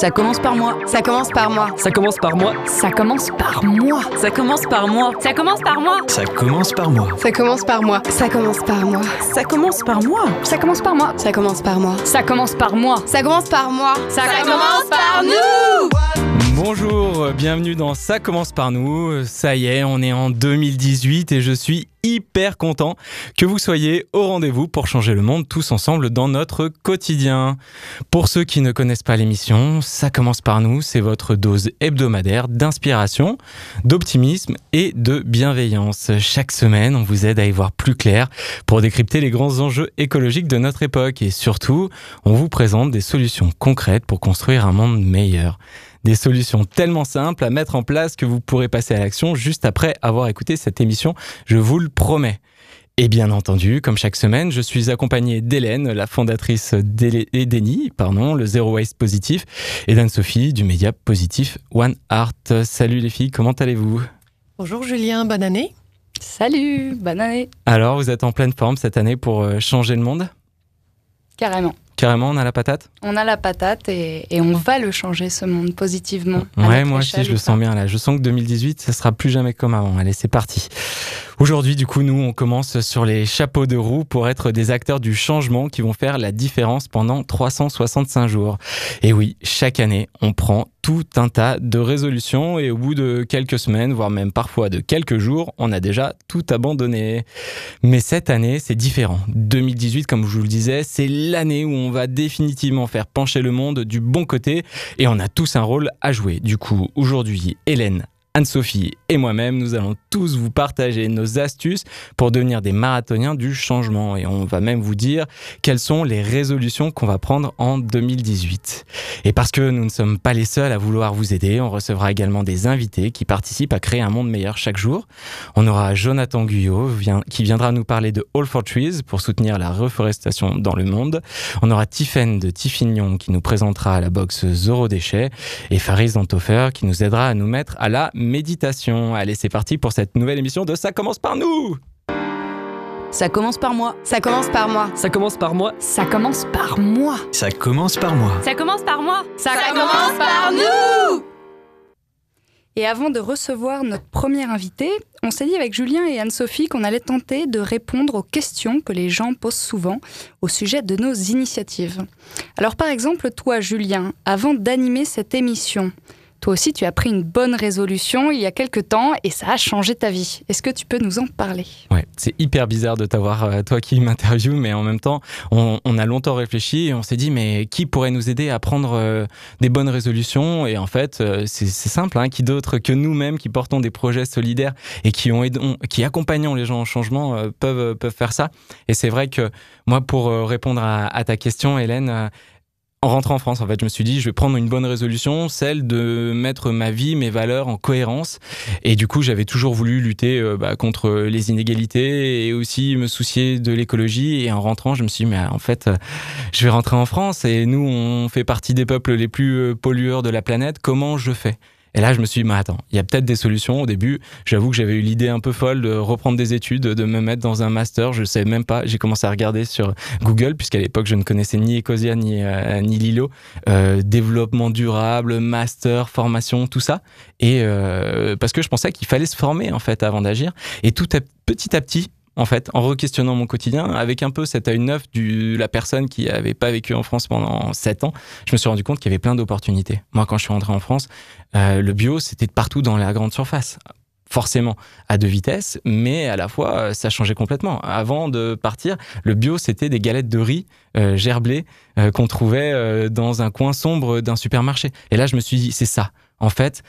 Ça commence par moi. Ça commence par moi. Ça commence par moi. Ça commence par moi. Ça commence par moi. Ça commence par moi. Ça commence par moi. Ça commence par moi. Ça commence par moi. Ça commence par moi. Ça commence par moi. Ça commence par moi. Ça commence par moi. Ça commence par moi. Ça, commence par nous. Bonjour, bienvenue dans Ça commence par nous. Ça y est, on est en 2018 et je suis hyper content que vous soyez au rendez-vous pour changer le monde tous ensemble dans notre quotidien. Pour ceux qui ne connaissent pas l'émission, Ça commence par nous, c'est votre dose hebdomadaire d'inspiration, d'optimisme et de bienveillance. Chaque semaine, on vous aide à y voir plus clair pour décrypter les grands enjeux écologiques de notre époque et surtout, on vous présente des solutions concrètes pour construire un monde meilleur. Des solutions tellement simples à mettre en place que vous pourrez passer à l'action juste après avoir écouté cette émission, je vous le promets. Et bien entendu, comme chaque semaine, je suis accompagné d'Hélène, la fondatrice d'EDENI, pardon, le Zero Waste Positif, et d'Anne-Sophie du média positif One Art. Salut les filles, comment allez-vous? Bonjour Julien, bonne année. Salut, bonne année. Alors, vous êtes en pleine forme cette année pour euh, changer le monde? Carrément. Carrément, on a la patate On a la patate et, et on va le changer, ce monde, positivement. Ouais, moi aussi, je le sens bien là. Je sens que 2018, ça sera plus jamais comme avant. Allez, c'est parti. Aujourd'hui, du coup, nous, on commence sur les chapeaux de roue pour être des acteurs du changement qui vont faire la différence pendant 365 jours. Et oui, chaque année, on prend tout un tas de résolutions et au bout de quelques semaines, voire même parfois de quelques jours, on a déjà tout abandonné. Mais cette année, c'est différent. 2018, comme je vous le disais, c'est l'année où on va définitivement faire pencher le monde du bon côté et on a tous un rôle à jouer. Du coup, aujourd'hui, Hélène, Anne-Sophie et moi-même, nous allons tous vous partager nos astuces pour devenir des marathoniens du changement. Et on va même vous dire quelles sont les résolutions qu'on va prendre en 2018. Et parce que nous ne sommes pas les seuls à vouloir vous aider, on recevra également des invités qui participent à créer un monde meilleur chaque jour. On aura Jonathan Guyot qui viendra nous parler de All for Trees pour soutenir la reforestation dans le monde. On aura Tiffen de Tiffignon qui nous présentera la box Zoro Déchets et Faris Dantofer qui nous aidera à nous mettre à la méditation. Allez, c'est parti pour cette nouvelle émission de Ça commence par nous Ça commence par moi. Ça commence par moi. Ça commence par moi. Ça commence par moi. Ça commence par moi. Ça commence par moi. Ça commence par nous. Et avant de recevoir notre premier invité, on s'est dit avec Julien et Anne-Sophie qu'on allait tenter de répondre aux questions que les gens posent souvent au sujet de nos initiatives. Alors par exemple, toi Julien, avant d'animer cette émission, toi aussi tu as pris une bonne résolution il y a quelque temps et ça a changé ta vie. Est-ce que tu peux nous en parler? Ouais, c'est hyper bizarre de t'avoir, euh, toi qui m'interviews, mais en même temps, on, a longtemps réfléchi et on s'est dit, mais qui pourrait nous aider à prendre euh, des bonnes résolutions? Et en fait, euh, c'est simple, hein, qui d'autre que nous-mêmes qui portons des projets solidaires et qui, accompagnons les gens au changement peuvent, faire ça? Et c'est vrai que moi, pour répondre à, ta question, Hélène, en rentrant en France, en fait, je me suis dit, je vais prendre une bonne résolution, celle de mettre ma vie, mes valeurs en cohérence. Et du coup, j'avais toujours voulu lutter euh, bah, contre les inégalités et aussi me soucier de l'écologie. Et en rentrant, je me suis dit, mais en fait, euh, je vais rentrer en France et nous, on fait partie des peuples les plus euh, pollueurs de la planète. Comment je fais? Et là, je me suis dit, mais attends, il y a peut-être des solutions. Au début, j'avoue que j'avais eu l'idée un peu folle de reprendre des études, de me mettre dans un master. Je ne savais même pas. J'ai commencé à regarder sur Google, puisqu'à l'époque, je ne connaissais ni Ecosia ni, euh, ni Lilo. Euh, développement durable, master, formation, tout ça. Et euh, parce que je pensais qu'il fallait se former, en fait, avant d'agir. Et tout petit à petit, en fait, en re-questionnant mon quotidien, avec un peu cet œil neuf de la personne qui n'avait pas vécu en France pendant 7 ans, je me suis rendu compte qu'il y avait plein d'opportunités. Moi, quand je suis rentré en France, euh, le bio, c'était partout dans la grande surface. Forcément à deux vitesses, mais à la fois, euh, ça changeait complètement. Avant de partir, le bio, c'était des galettes de riz euh, gerblées euh, qu'on trouvait dans un coin sombre d'un supermarché. Et là, je me suis dit, c'est ça. En fait,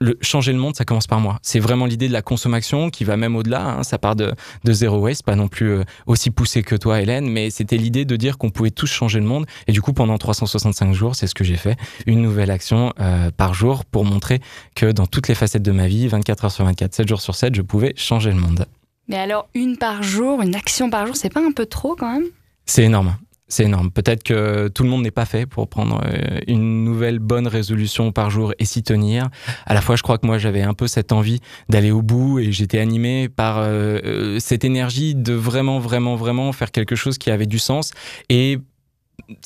le, changer le monde, ça commence par moi. C'est vraiment l'idée de la consommation qui va même au-delà. hein. Ça part de, de zéro waste, pas non plus euh, aussi poussé que toi, Hélène, mais c'était l'idée de dire qu'on pouvait tous changer le monde. Et du coup, pendant 365 jours, c'est ce que j'ai fait. Une nouvelle action euh, par jour pour montrer que dans toutes les facettes de ma vie, 24 heures sur 24, 7 jours sur 7, je pouvais changer le monde. Mais alors, une par jour, une action par jour, c'est pas un peu trop quand même? C'est énorme. C'est énorme. Peut-être que tout le monde n'est pas fait pour prendre euh, une nouvelle bonne résolution par jour et s'y tenir. À la fois, je crois que moi, j'avais un peu cette envie d'aller au bout et j'étais animé par euh, euh, cette énergie de vraiment, vraiment, vraiment faire quelque chose qui avait du sens et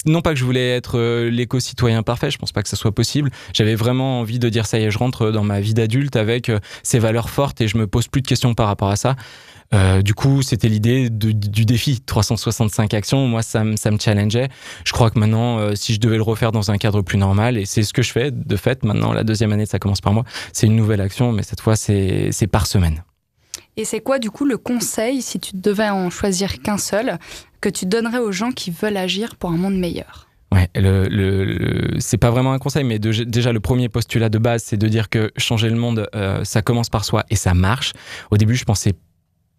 non pas que je voulais être euh, l'éco-citoyen parfait, je pense pas que ça soit possible. J'avais vraiment envie de dire ça y est, je rentre dans ma vie d'adulte avec euh, ces valeurs fortes et je me pose plus de questions par rapport à ça. Euh, du coup, c'était l'idée du défi 365 actions. Moi, ça, me- ça me challengeait. Je crois que maintenant, si je devais le refaire dans un cadre plus normal, et c'est ce que je fais de fait maintenant, la deuxième année, ça commence par moi, c'est une nouvelle action, mais cette fois, c'est par semaine. Et c'est quoi du coup le conseil, si tu devais en choisir qu'un seul, que tu donnerais aux gens qui veulent agir pour un monde meilleur? Ouais, le, le, c'est pas vraiment un conseil, mais déjà le premier postulat de base, c'est de dire que changer le monde, euh, ça commence par soi et ça marche. Au début, je pensais,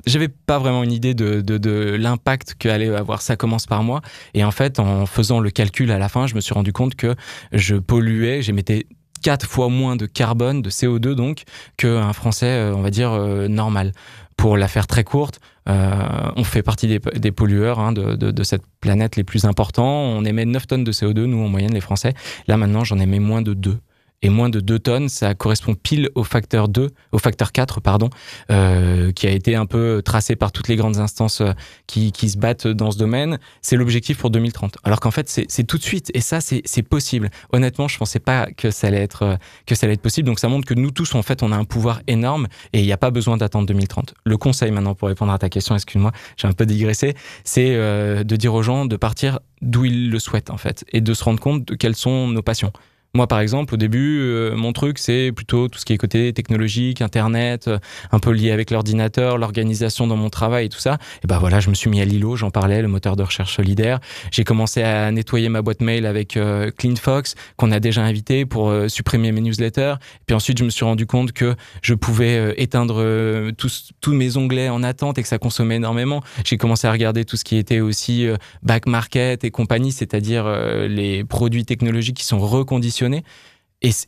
j'avais pas vraiment une idée de, de, de l'impact qu'allait avoir ça commence par moi. Et en fait, en faisant le calcul à la fin, je me suis rendu compte que je polluais, j'émettais quatre fois moins de carbone, de CO2 donc, qu'un Français, euh, on va dire, euh, normal. Pour la faire très courte, euh, on fait partie des, des pollueurs hein, de, de, de cette planète les plus importants. On émet 9 tonnes de CO2, nous en moyenne les Français. Là maintenant, j'en émets moins de 2. Et moins de 2 tonnes, ça correspond pile au facteur 2, au facteur 4, pardon, euh, qui a été un peu tracé par toutes les grandes instances euh, qui, qui se battent dans ce domaine. C'est l'objectif pour 2030. Alors qu'en fait, c'est tout de suite. Et ça, c'est possible. Honnêtement, je pensais pas que ça allait être, euh, que ça allait être possible. Donc ça montre que nous tous, en fait, on a un pouvoir énorme et il n'y a pas besoin d'attendre 2030. Le conseil maintenant, pour répondre à ta question, excuse-moi, j'ai un peu digressé, c'est de dire aux gens de partir d'où ils le souhaitent, en fait, et de se rendre compte de quelles sont nos passions. Moi, par exemple, au début, euh, mon truc, c'est plutôt tout ce qui est côté technologique, Internet, euh, un peu lié avec l'ordinateur, l'organisation dans mon travail et tout ça. Et ben voilà, je me suis mis à Lilo, j'en parlais, le moteur de recherche solidaire. J'ai commencé à nettoyer ma boîte mail avec euh, CleanFox, qu'on a déjà invité pour supprimer mes newsletters. Puis ensuite, je me suis rendu compte que je pouvais éteindre tous, mes onglets en attente et que ça consommait énormément. J'ai commencé à regarder tout ce qui était aussi back market et compagnie, c'est-à-dire les produits technologiques qui sont reconditionnés.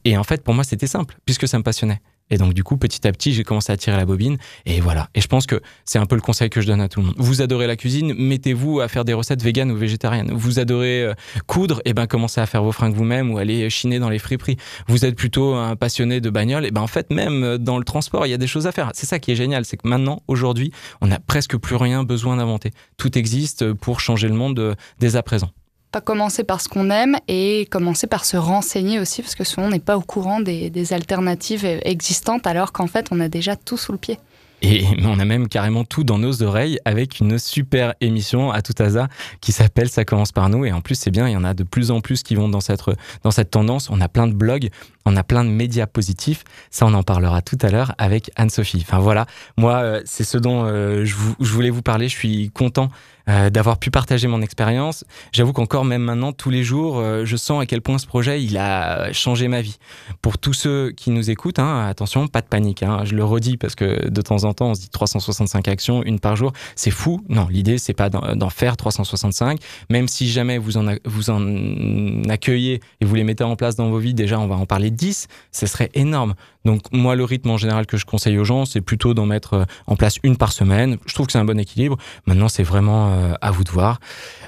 Et, en fait, pour moi, c'était simple, puisque ça me passionnait. Et donc, du coup, petit à petit, j'ai commencé à tirer la bobine. Et voilà. Et je pense que c'est un peu le conseil que je donne à tout le monde. Vous adorez la cuisine, mettez-vous à faire des recettes véganes ou végétariennes. Vous adorez euh, coudre, et ben commencez à faire vos fringues vous-même ou aller chiner dans les friperies. Vous êtes plutôt un passionné de bagnole, et ben en fait, même euh, dans le transport, il y a des choses à faire. C'est ça qui est génial, c'est que maintenant, aujourd'hui, on n'a presque plus rien besoin d'inventer. Tout existe pour changer le monde euh, dès à présent. Pas commencer par ce qu'on aime et commencer par se renseigner aussi, parce que souvent on n'est pas au courant des, des alternatives existantes, alors qu'en fait on a déjà tout sous le pied. Et on a même carrément tout dans nos oreilles avec une super émission à tout hasard qui s'appelle Ça commence par nous. Et en plus, c'est bien, il y en a de plus en plus qui vont dans cette, dans cette tendance. On a plein de blogs, on a plein de médias positifs. Ça, on en parlera tout à l'heure avec Anne-Sophie. Enfin voilà, moi, euh, c'est ce dont euh, je voulais vous parler. Je suis content euh, d'avoir pu partager mon expérience. J'avoue qu'encore même maintenant, tous les jours, euh, je sens à quel point ce projet, il a changé ma vie. Pour tous ceux qui nous écoutent, hein, attention, pas de panique. hein. je le redis parce que de temps en temps, on se dit 365 actions, une par jour, c'est fou. Non, l'idée, c'est pas d'en faire 365. Même si jamais vous en, vous en accueillez et vous les mettez en place dans vos vies, déjà, on va en parler 10, ce serait énorme. Donc moi, le rythme en général que je conseille aux gens, c'est plutôt d'en mettre euh, en place une par semaine. Je trouve que c'est un bon équilibre. Maintenant, c'est vraiment euh, à vous de voir.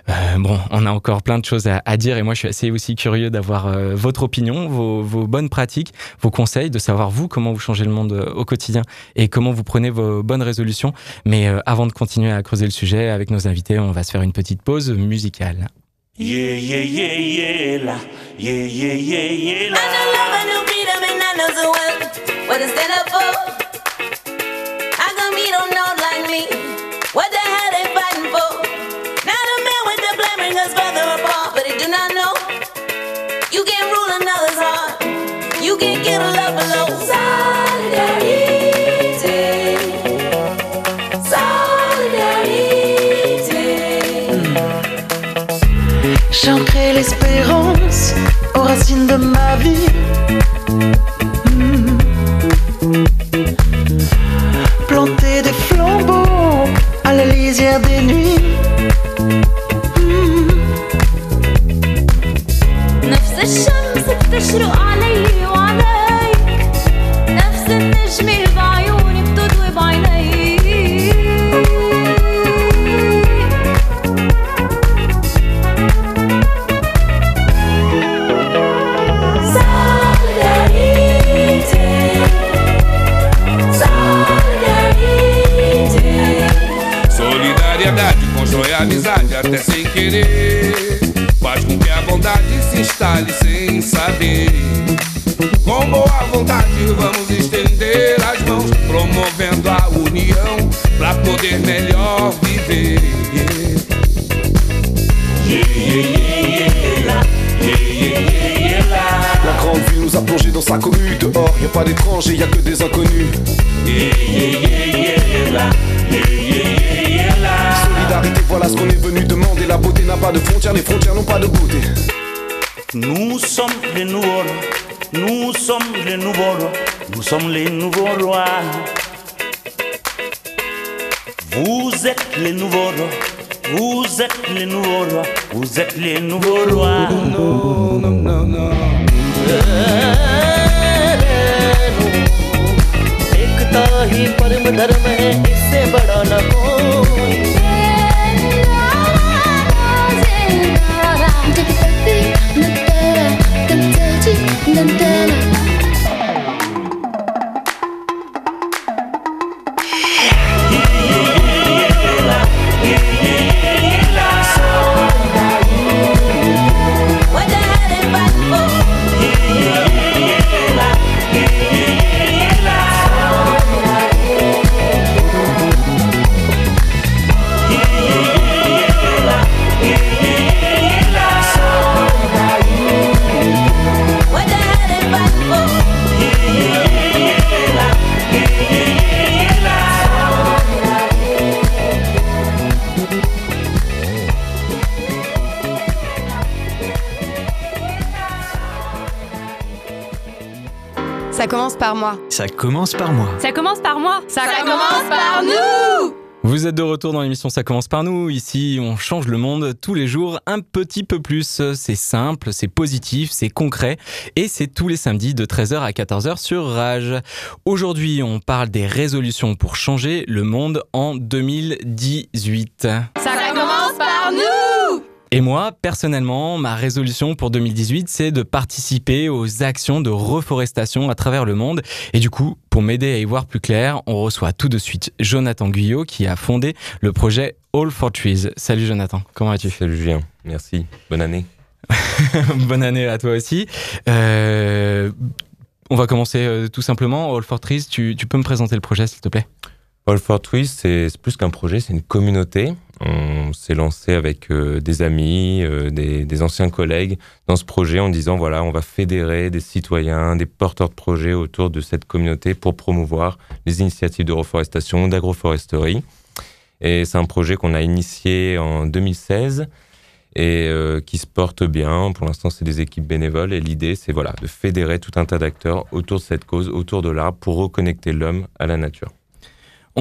Euh, bon, on a encore plein de choses à, à dire et moi, je suis assez aussi curieux d'avoir euh, votre opinion, vos, vos bonnes pratiques, vos conseils, de savoir vous comment vous changez le monde au quotidien et comment vous prenez vos bonnes résolutions. Mais euh, avant de continuer à creuser le sujet avec nos invités, on va se faire une petite pause musicale. Yeah, yeah, yeah, yeah, la. Yeah, yeah, yeah, yeah, la. I know love, I know freedom, and I know so well what to stand up for. How come he don't know like me? What the hell they fighting for? Now the man with the blame bring us further apart, but he do not know. You can't rule another's heart. You can't kill a love. Solidarity. Solidarity. J'ancrais l'espérance aux racines de ma vie. الشمس بتشرق علي وعليك نفس النجمة بعيوني بتضوي بعينيك Solidarité Solidarité Solidariedade, constrói amizade até sem querer. Pra com que a bondade se instale sem saber. Com boa vontade vamos estender as mãos, promovendo a união pra poder melhor viver. La grande ville nous a plongé dans sa commune. Dehors, y a pas d'étrangers, y a que des inconnus. Solidarité, voilà ce qu'on est venu demander. La beauté n'a pas de frontières, les frontières n'ont pas de beauté. Nous sommes les nouveaux rois, nous sommes les nouveaux rois, nous sommes les nouveaux rois. Vous êtes les nouveaux rois, vous êtes les nouveaux rois, vous êtes les nouveaux rois. No, no, no, no. एकता ही परम धर्म है इससे बड़ा न कोई Ça commence par moi. Ça commence par moi. Ça, commence par nous Vous êtes de retour dans l'émission Ça commence par nous. Ici, on change le monde tous les jours un petit peu plus. C'est simple, c'est positif, c'est concret et c'est tous les samedis de 13h à 14h sur Rage. Aujourd'hui, on parle des résolutions pour changer le monde en 2018. Ça commence par nous Et moi, personnellement, ma résolution pour 2018, c'est de participer aux actions de reforestation à travers le monde. Et du coup, pour m'aider à y voir plus clair, on reçoit tout de suite Jonathan Guyot qui a fondé le projet All for Trees. Salut Jonathan, comment vas-tu? Salut Julien, merci. Bonne année. Bonne année à toi aussi. Euh, on va commencer euh, tout simplement. All for Trees, tu, tu peux me présenter le projet s'il te plaît? All for Trees, c'est c'est plus qu'un projet, c'est une communauté. On s'est lancé avec euh, des amis, euh, des, anciens collègues dans ce projet en disant voilà, on va fédérer des citoyens, des porteurs de projets autour de cette communauté pour promouvoir les initiatives de reforestation, d'agroforesterie. Et c'est un projet qu'on a initié en 2016 et euh, qui se porte bien. Pour l'instant, c'est des équipes bénévoles et l'idée, c'est voilà, de fédérer tout un tas d'acteurs autour de cette cause, autour de l'arbre, pour reconnecter l'homme à la nature.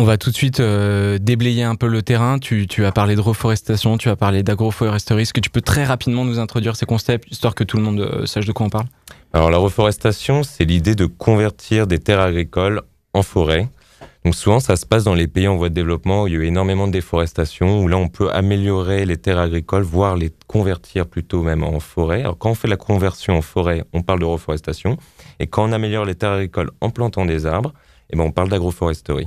On va tout de suite euh, déblayer un peu le terrain. Tu, as parlé de reforestation, tu as parlé d'agroforesterie. Est-ce que tu peux très rapidement nous introduire ces concepts, histoire que tout le monde euh, sache de quoi on parle Alors la reforestation, c'est l'idée de convertir des terres agricoles en forêt. Donc souvent, ça se passe dans les pays en voie de développement où il y a eu énormément de déforestation, où là, on peut améliorer les terres agricoles, voire les convertir plutôt même en forêt. Alors quand on fait la conversion en forêt, on parle de reforestation. Et quand on améliore les terres agricoles en plantant des arbres, eh ben, on parle d'agroforesterie.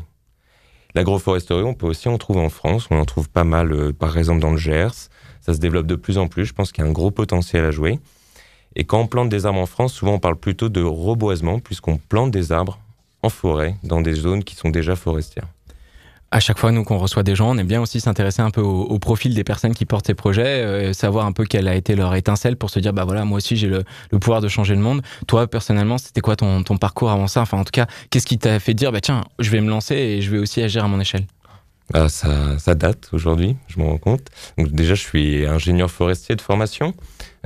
L'agroforesterie, on peut aussi en trouver en France. On en trouve pas mal, euh, par exemple, dans le Gers. Ça se développe de plus en plus. Je pense qu'il y a un gros potentiel à jouer. Et quand on plante des arbres en France, souvent on parle plutôt de reboisement, puisqu'on plante des arbres en forêt, dans des zones qui sont déjà forestières. À chaque fois, nous, qu'on reçoit des gens, on aime bien aussi s'intéresser un peu au, profil des personnes qui portent ces projets, euh, savoir un peu quelle a été leur étincelle pour se dire, bah voilà, moi aussi j'ai le, pouvoir de changer le monde. Toi, personnellement, c'était quoi ton, ton parcours avant ça? Enfin, en tout cas, qu'est-ce qui t'a fait dire, bah tiens, je vais me lancer et je vais aussi agir à mon échelle? Ah, ça, date aujourd'hui, je me rends compte. Déjà, je suis ingénieur forestier de formation.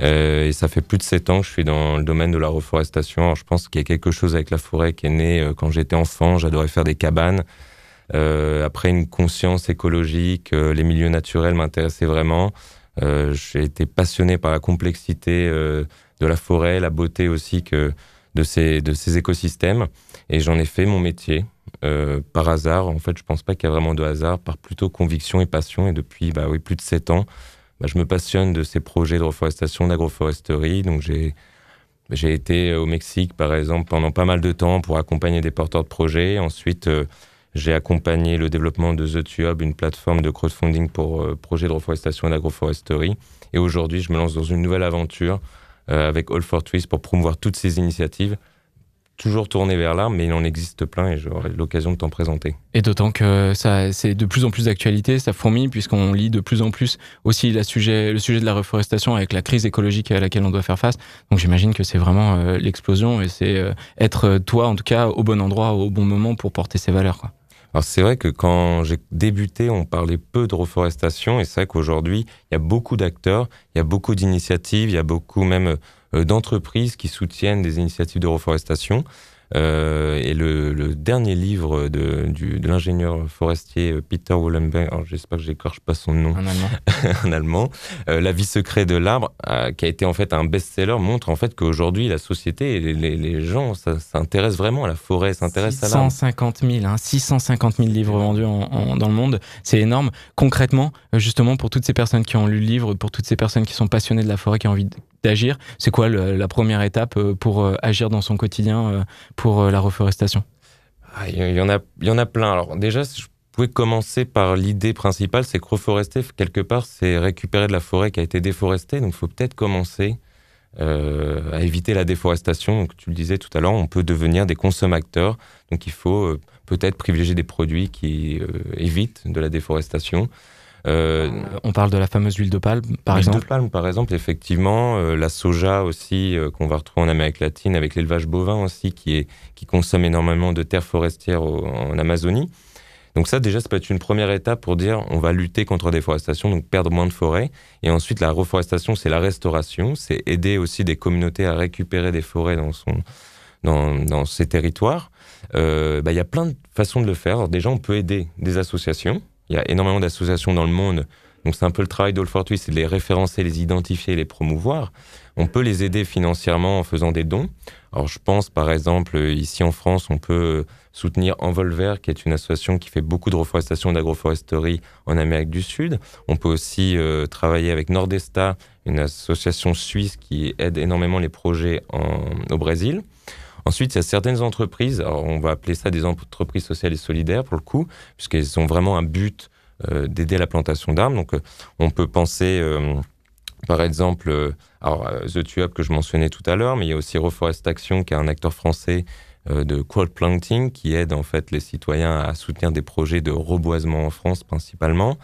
Euh, et ça fait plus de sept ans que je suis dans le domaine de la reforestation. Alors, je pense qu'il y a quelque chose avec la forêt qui est né euh, quand j'étais enfant. J'adorais faire des cabanes. Euh, après, une conscience écologique, euh, les milieux naturels m'intéressaient vraiment. Euh, J'ai été passionné par la complexité de la forêt, la beauté aussi que de ces, écosystèmes. Et j'en ai fait mon métier. Par hasard, en fait, je pense pas qu'il y a vraiment de hasard, par plutôt conviction et passion. Et depuis, bah oui, plus de sept ans, bah, je me passionne de ces projets de reforestation, d'agroforesterie. Donc, j'ai été au Mexique, par exemple, pendant pas mal de temps pour accompagner des porteurs de projets. Ensuite, J'ai accompagné le développement de The Tube, une plateforme de crowdfunding pour euh, projets de reforestation et d'agroforesterie. Et aujourd'hui, je me lance dans une nouvelle aventure euh, avec All for Trees pour promouvoir toutes ces initiatives toujours tourné vers l'art, mais il en existe plein et j'aurai l'occasion de t'en présenter. Et d'autant que ça, c'est de plus en plus d'actualité, ça fourmille, puisqu'on lit de plus en plus aussi la sujet, le sujet de la reforestation avec la crise écologique à laquelle on doit faire face. Donc j'imagine que c'est vraiment euh, l'explosion et c'est être toi, en tout cas, au bon endroit, au bon moment pour porter ces valeurs. Alors c'est vrai que quand j'ai débuté, on parlait peu de reforestation et c'est vrai qu'aujourd'hui, il y a beaucoup d'acteurs, il y a beaucoup d'initiatives, il y a beaucoup même euh, d'entreprises qui soutiennent des initiatives de reforestation. Euh, et le, dernier livre de, de l'ingénieur forestier euh, Peter Wollenberg, j'espère que j'écorche pas son nom, en allemand, en allemand. La vie secrète de l'arbre, qui a été en fait un best-seller, montre en fait qu'aujourd'hui la société et les, les gens s'intéressent vraiment à la forêt, s'intéressent à l'arbre. 650 000, hein, 650 000 livres vendus en, dans le monde, c'est énorme. Concrètement, justement pour toutes ces personnes qui ont lu le livre, pour toutes ces personnes qui sont passionnées de la forêt, qui ont envie d'agir, c'est quoi la première étape pour agir dans son quotidien pour euh, la reforestation? Ah, Il y, en a, il y en a plein. Alors déjà, je pouvais commencer par l'idée principale, c'est que reforester, quelque part, c'est récupérer de la forêt qui a été déforestée. Donc il faut peut-être commencer euh, à éviter la déforestation. Donc tu le disais tout à l'heure, on peut devenir des consommateurs. Donc il faut euh, peut-être privilégier des produits qui évitent de la déforestation. Euh, on parle de la fameuse huile de palme, par exemple. L'huile de palme, par exemple, effectivement, euh, la soja aussi euh, qu'on va retrouver en Amérique latine, avec l'élevage bovin aussi qui est qui consomme énormément de terres forestières en Amazonie. Donc ça, déjà, ça peut être une première étape pour dire on va lutter contre la déforestation, donc perdre moins de forêts. Et ensuite, la reforestation, c'est la restauration, c'est aider aussi des communautés à récupérer des forêts dans son dans, dans ces territoires. Bah, il y a plein de façons de le faire. Alors, déjà, on peut aider des associations il y a énormément d'associations dans le monde. Donc c'est un peu le travail d'All for c'est de les référencer, les identifier, les promouvoir. On peut les aider financièrement en faisant des dons. Alors je pense par exemple ici en France, on peut soutenir Envolver, qui est une association qui fait beaucoup de reforestation et d'agroforesterie en Amérique du Sud. On peut aussi euh, travailler avec Nordesta, une association suisse qui aide énormément les projets au Brésil. Ensuite, il y a certaines entreprises, on va appeler ça des entreprises sociales et solidaires pour le coup, puisqu'elles ont vraiment un but euh, d'aider la plantation d'arbres. Donc, euh, on peut penser, euh, par exemple, alors, The Tuap que je mentionnais tout à l'heure, mais il y a aussi Reforest Action, qui est un acteur français de crowd planting, qui aide en fait les citoyens à soutenir des projets de reboisement en France principalement.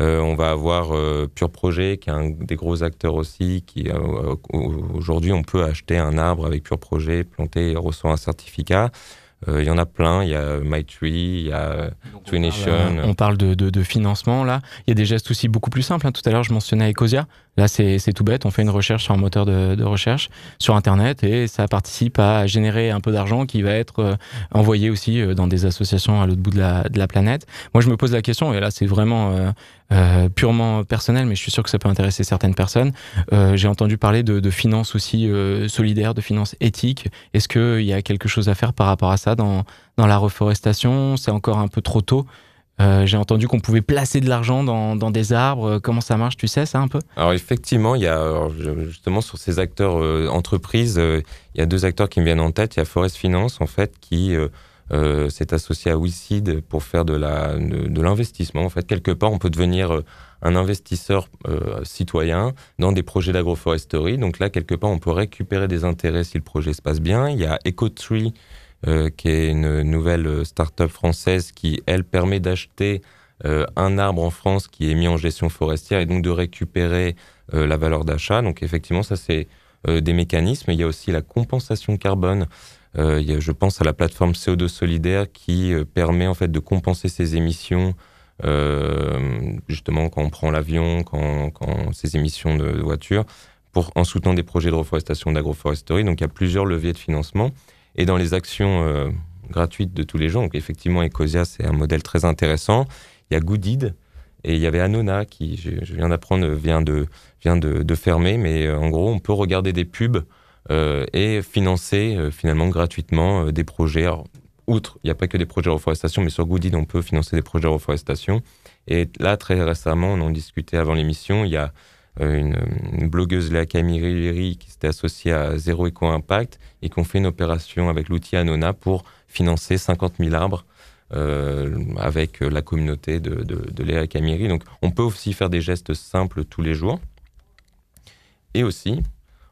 Euh, on va avoir euh, Pure Projet, qui est un des gros acteurs aussi, qui euh, aujourd'hui on peut acheter un arbre avec Pure Projet, planter et recevoir un certificat. Il y en a plein, il y a MyTree, il y a Twination. On parle de, de, financement là. Il y a des gestes aussi beaucoup plus simples. Hein. Tout à l'heure, je mentionnais Ecosia. Là, c'est tout bête. On fait une recherche sur un moteur de, de, recherche sur Internet et ça participe à générer un peu d'argent qui va être envoyé aussi dans des associations à l'autre bout de la, de la, planète. Moi, je me pose la question, et là, c'est vraiment euh, purement personnel, mais je suis sûr que ça peut intéresser certaines personnes. Euh, j'ai entendu parler de, de finances aussi euh, solidaires, de finances éthiques. Est-ce qu'il y a quelque chose à faire par rapport à ça dans, dans la reforestation? C'est encore un peu trop tôt euh, j'ai entendu qu'on pouvait placer de l'argent dans, des arbres. Comment ça marche Tu sais ça un peu? Alors effectivement, il y a justement sur ces acteurs entreprises, il y a deux acteurs qui me viennent en tête. Il y a Forest Finance en fait qui euh, c'est associé à WeSeed pour faire de de, l'investissement. En fait, quelque part, on peut devenir euh, un investisseur euh, citoyen dans des projets d'agroforesterie. Donc là, quelque part, on peut récupérer des intérêts si le projet se passe bien. Il y a EcoTree, qui est une nouvelle start-up française qui, elle, permet d'acheter un arbre en France qui est mis en gestion forestière et donc de récupérer la valeur d'achat. Donc effectivement, ça c'est des mécanismes. Il y a aussi la compensation carbone euh, je pense à la plateforme CO2 solidaire qui euh, permet en fait de compenser ces émissions, euh, justement quand on prend l'avion, quand, ces émissions de, voitures, pour, en soutenant des projets de reforestation d'agroforesterie. Donc il y a plusieurs leviers de financement. Et dans les actions euh, gratuites de tous les jours, donc effectivement Ecosia c'est un modèle très intéressant. Il y a Goodid, et il y avait Anona qui, je, viens d'apprendre, vient de, vient de, fermer, mais en gros, on peut regarder des pubs euh, et financer euh, finalement gratuitement euh, des projets. Alors, outre, il n'y a pas que des projets de reforestation, mais sur Goodid, on peut financer des projets de reforestation. Et là, très récemment, on en discutait avant l'émission, il y a une, blogueuse, Léa Camille qui s'était associée à Zéro Eco Impact et qui ont fait une opération avec l'outil Anona pour financer 50 000 arbres euh, avec la communauté de, de, Léa Camiri. Donc on peut aussi faire des gestes simples tous les jours. Et aussi,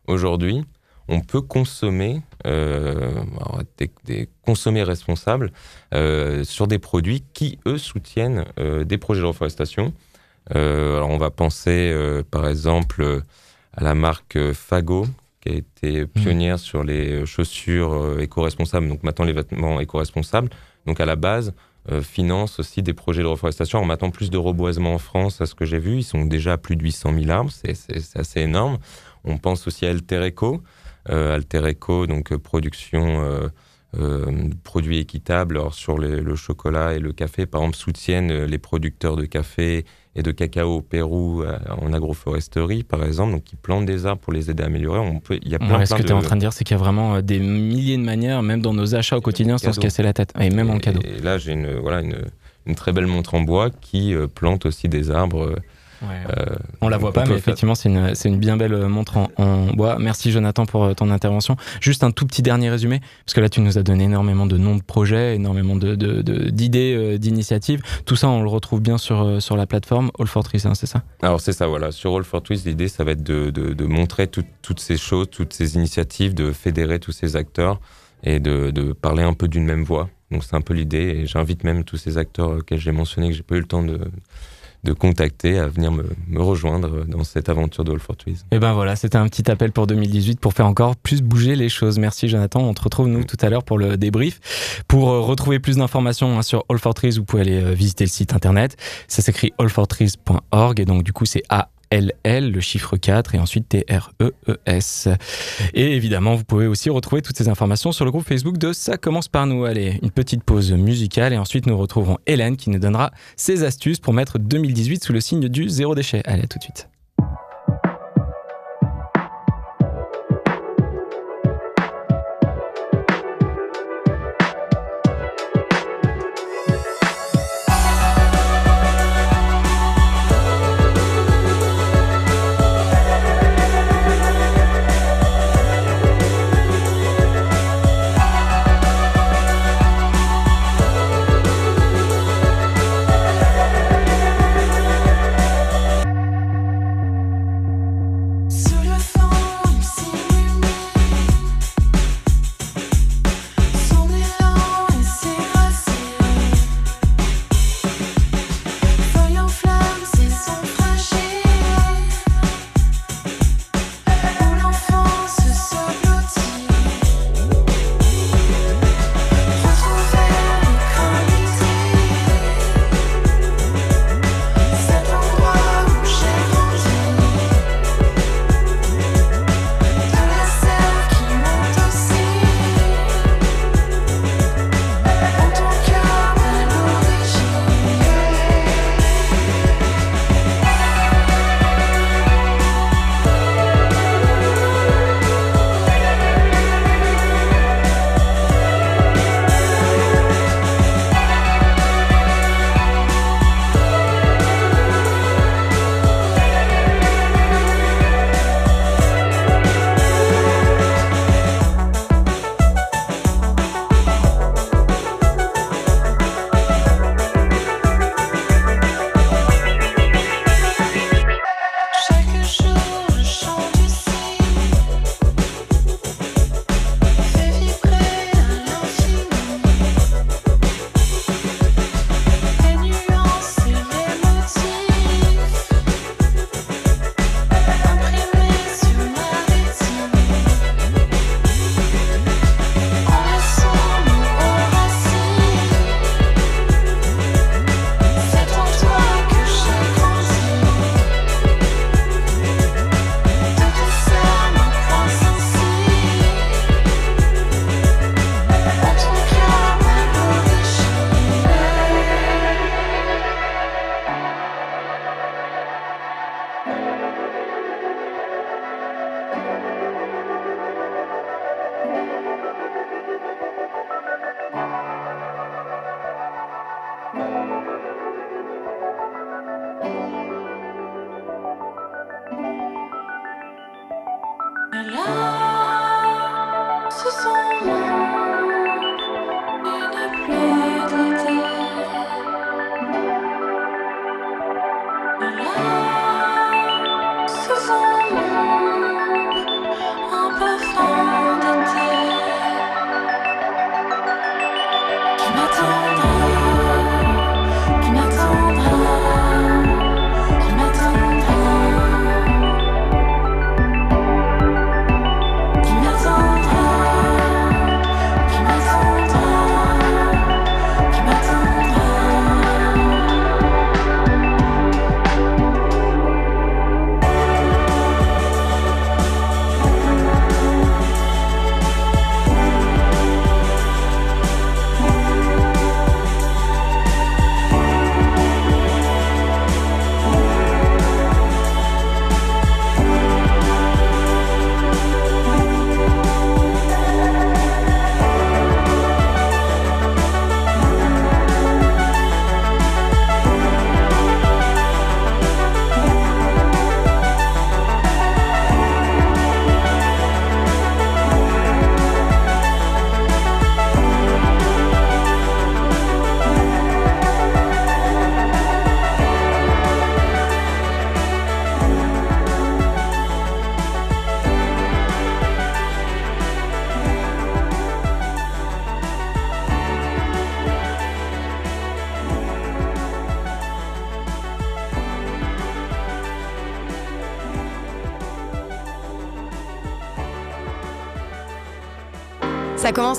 aujourd'hui, on peut consommer, euh, des, consommer responsables euh, sur des produits qui, eux, soutiennent euh, des projets de reforestation. Euh, alors on va penser, euh, par exemple, à la marque Fago, qui a été pionnière mmh. sur les chaussures euh, éco-responsables, donc maintenant les vêtements éco-responsables. Donc à la base, euh, finance aussi des projets de reforestation. On m'attend plus de reboisement en France, à ce que j'ai vu. Ils sont déjà à plus de 800 000 arbres, c'est assez énorme. On pense aussi à Altereco. Euh, Altereco, donc production euh, euh, produits équitables. Alors, sur les, le chocolat et le café, par exemple, soutiennent les producteurs de café et de cacao au Pérou euh, en agroforesterie, par exemple, donc qui plantent des arbres pour les aider à améliorer. On peut, il y a plein, ouais, ce que de... tu es en train de dire, c'est qu'il y a vraiment euh, des milliers de manières, même dans nos achats au quotidien, sans se casser la tête, et même en cadeau. Et là, j'ai une, voilà, une, une, très belle montre en bois qui euh, plante aussi des arbres. Ouais. Euh, on la voit pas, mais effectivement, c'est une, une, bien belle montre en, en, bois. Merci Jonathan pour ton intervention. Juste un tout petit dernier résumé, parce que là, tu nous as donné énormément de noms de projets, énormément d'idées, de, de, de, euh, d'initiatives. Tout ça, on le retrouve bien sur, euh, sur la plateforme All for Trees, hein, c'est ça? Alors, c'est ça, voilà. Sur All for Trees, l'idée, ça va être de, de montrer tout, toutes ces choses, toutes ces initiatives, de fédérer tous ces acteurs et de, parler un peu d'une même voix. Donc, c'est un peu l'idée. Et j'invite même tous ces acteurs auxquels j'ai mentionné que j'ai pas eu le temps de de contacter à venir me, me, rejoindre dans cette aventure de All for Trees. Et ben voilà, c'était un petit appel pour 2018 pour faire encore plus bouger les choses. Merci Jonathan, on te retrouve nous tout à l'heure pour le débrief. Pour retrouver plus d'informations hein, sur All for Trees, vous pouvez aller visiter le site internet. Ça s'écrit allfortrees.org et donc du coup c'est A LL, le chiffre 4 et ensuite T-R-E-E-S. Et évidemment, vous pouvez aussi retrouver toutes ces informations sur le groupe Facebook de Ça commence par nous. Allez, une petite pause musicale et ensuite nous retrouverons Hélène qui nous donnera ses astuces pour mettre 2018 sous le signe du zéro déchet. Allez, à tout de suite.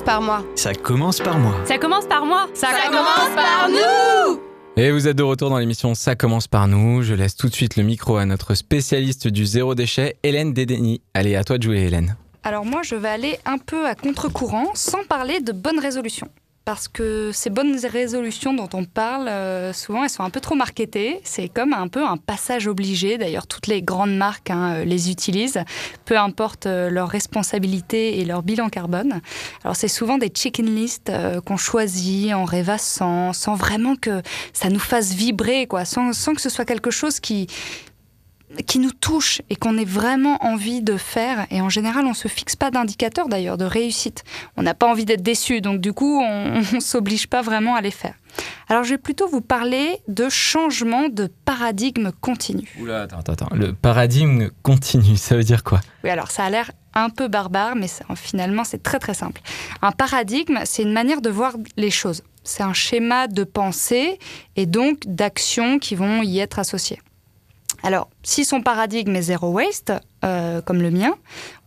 Par moi. Ça commence par moi. Ça commence par moi. Ça, commence par nous Et vous êtes de retour dans l'émission Ça commence par nous. Je laisse tout de suite le micro à notre spécialiste du zéro déchet, Hélène Dédény. Allez, à toi de jouer, Hélène. Alors moi, je vais aller un peu à contre-courant sans parler de bonnes résolutions. Parce que ces bonnes résolutions dont on parle, euh, souvent, elles sont un peu trop marketées. C'est comme un peu un passage obligé. D'ailleurs, toutes les grandes marques hein, euh, les utilisent, peu importe euh, leur responsabilité et leur bilan carbone. Alors, c'est souvent des chicken lists qu'on choisit en rêvassant, sans vraiment que ça nous fasse vibrer, quoi, sans que ce soit quelque chose qui, qui nous touche et qu'on ait vraiment envie de faire. Et en général, on se fixe pas d'indicateur d'ailleurs de réussite. On n'a pas envie d'être déçu, donc du coup, on ne s'oblige pas vraiment à les faire. Alors, je vais plutôt vous parler de changement de paradigme continu. Oula, attends, attends, attends. Le paradigme continue, ça veut dire quoi? Oui, alors ça a l'air un peu barbare, mais ça- finalement, c'est très très simple. Un paradigme, c'est une manière de voir les choses. C'est un schéma de pensée et donc d'actions qui vont y être associées. Alors, si son paradigme est zéro waste, euh, comme le mien,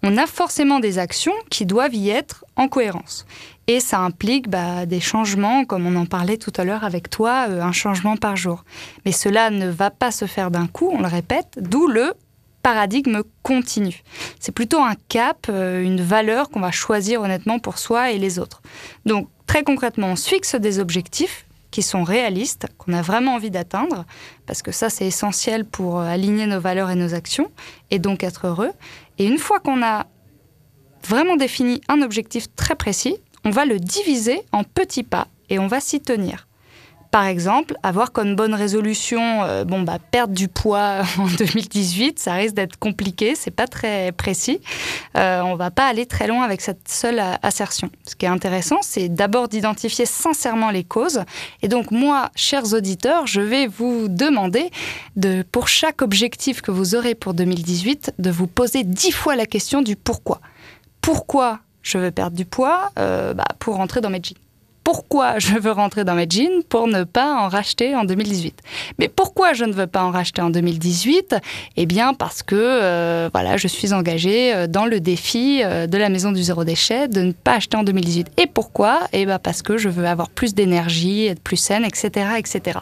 on a forcément des actions qui doivent y être en cohérence. Et ça implique bah, des changements, comme on en parlait tout à l'heure avec toi, euh, un changement par jour. Mais cela ne va pas se faire d'un coup, on le répète, d'où le paradigme continu. C'est plutôt un cap, euh, une valeur qu'on va choisir honnêtement pour soi et les autres. Donc, très concrètement, on se fixe des objectifs qui sont réalistes, qu'on a vraiment envie d'atteindre, parce que ça, c'est essentiel pour euh, aligner nos valeurs et nos actions, et donc être heureux. Et une fois qu'on a vraiment défini un objectif très précis, on va le diviser en petits pas et on va s'y tenir. Par exemple, avoir comme bonne résolution, euh, bon bah perdre du poids en 2018, ça risque d'être compliqué, c'est pas très précis. Euh, on va pas aller très loin avec cette seule assertion. Ce qui est intéressant, c'est d'abord d'identifier sincèrement les causes. Et donc moi, chers auditeurs, je vais vous demander de, pour chaque objectif que vous aurez pour 2018, de vous poser dix fois la question du pourquoi. Pourquoi je veux perdre du poids? Euh, bah, Pour rentrer dans mes jeans. Pourquoi je veux rentrer dans mes jeans pour ne pas en racheter en 2018 Mais pourquoi je ne veux pas en racheter en 2018 Eh bien parce que euh, voilà, je suis engagée euh, dans le défi euh, de la maison du zéro déchet de ne pas acheter en 2018. Et pourquoi? Eh bien parce que je veux avoir plus d'énergie, être plus saine, etc., etc.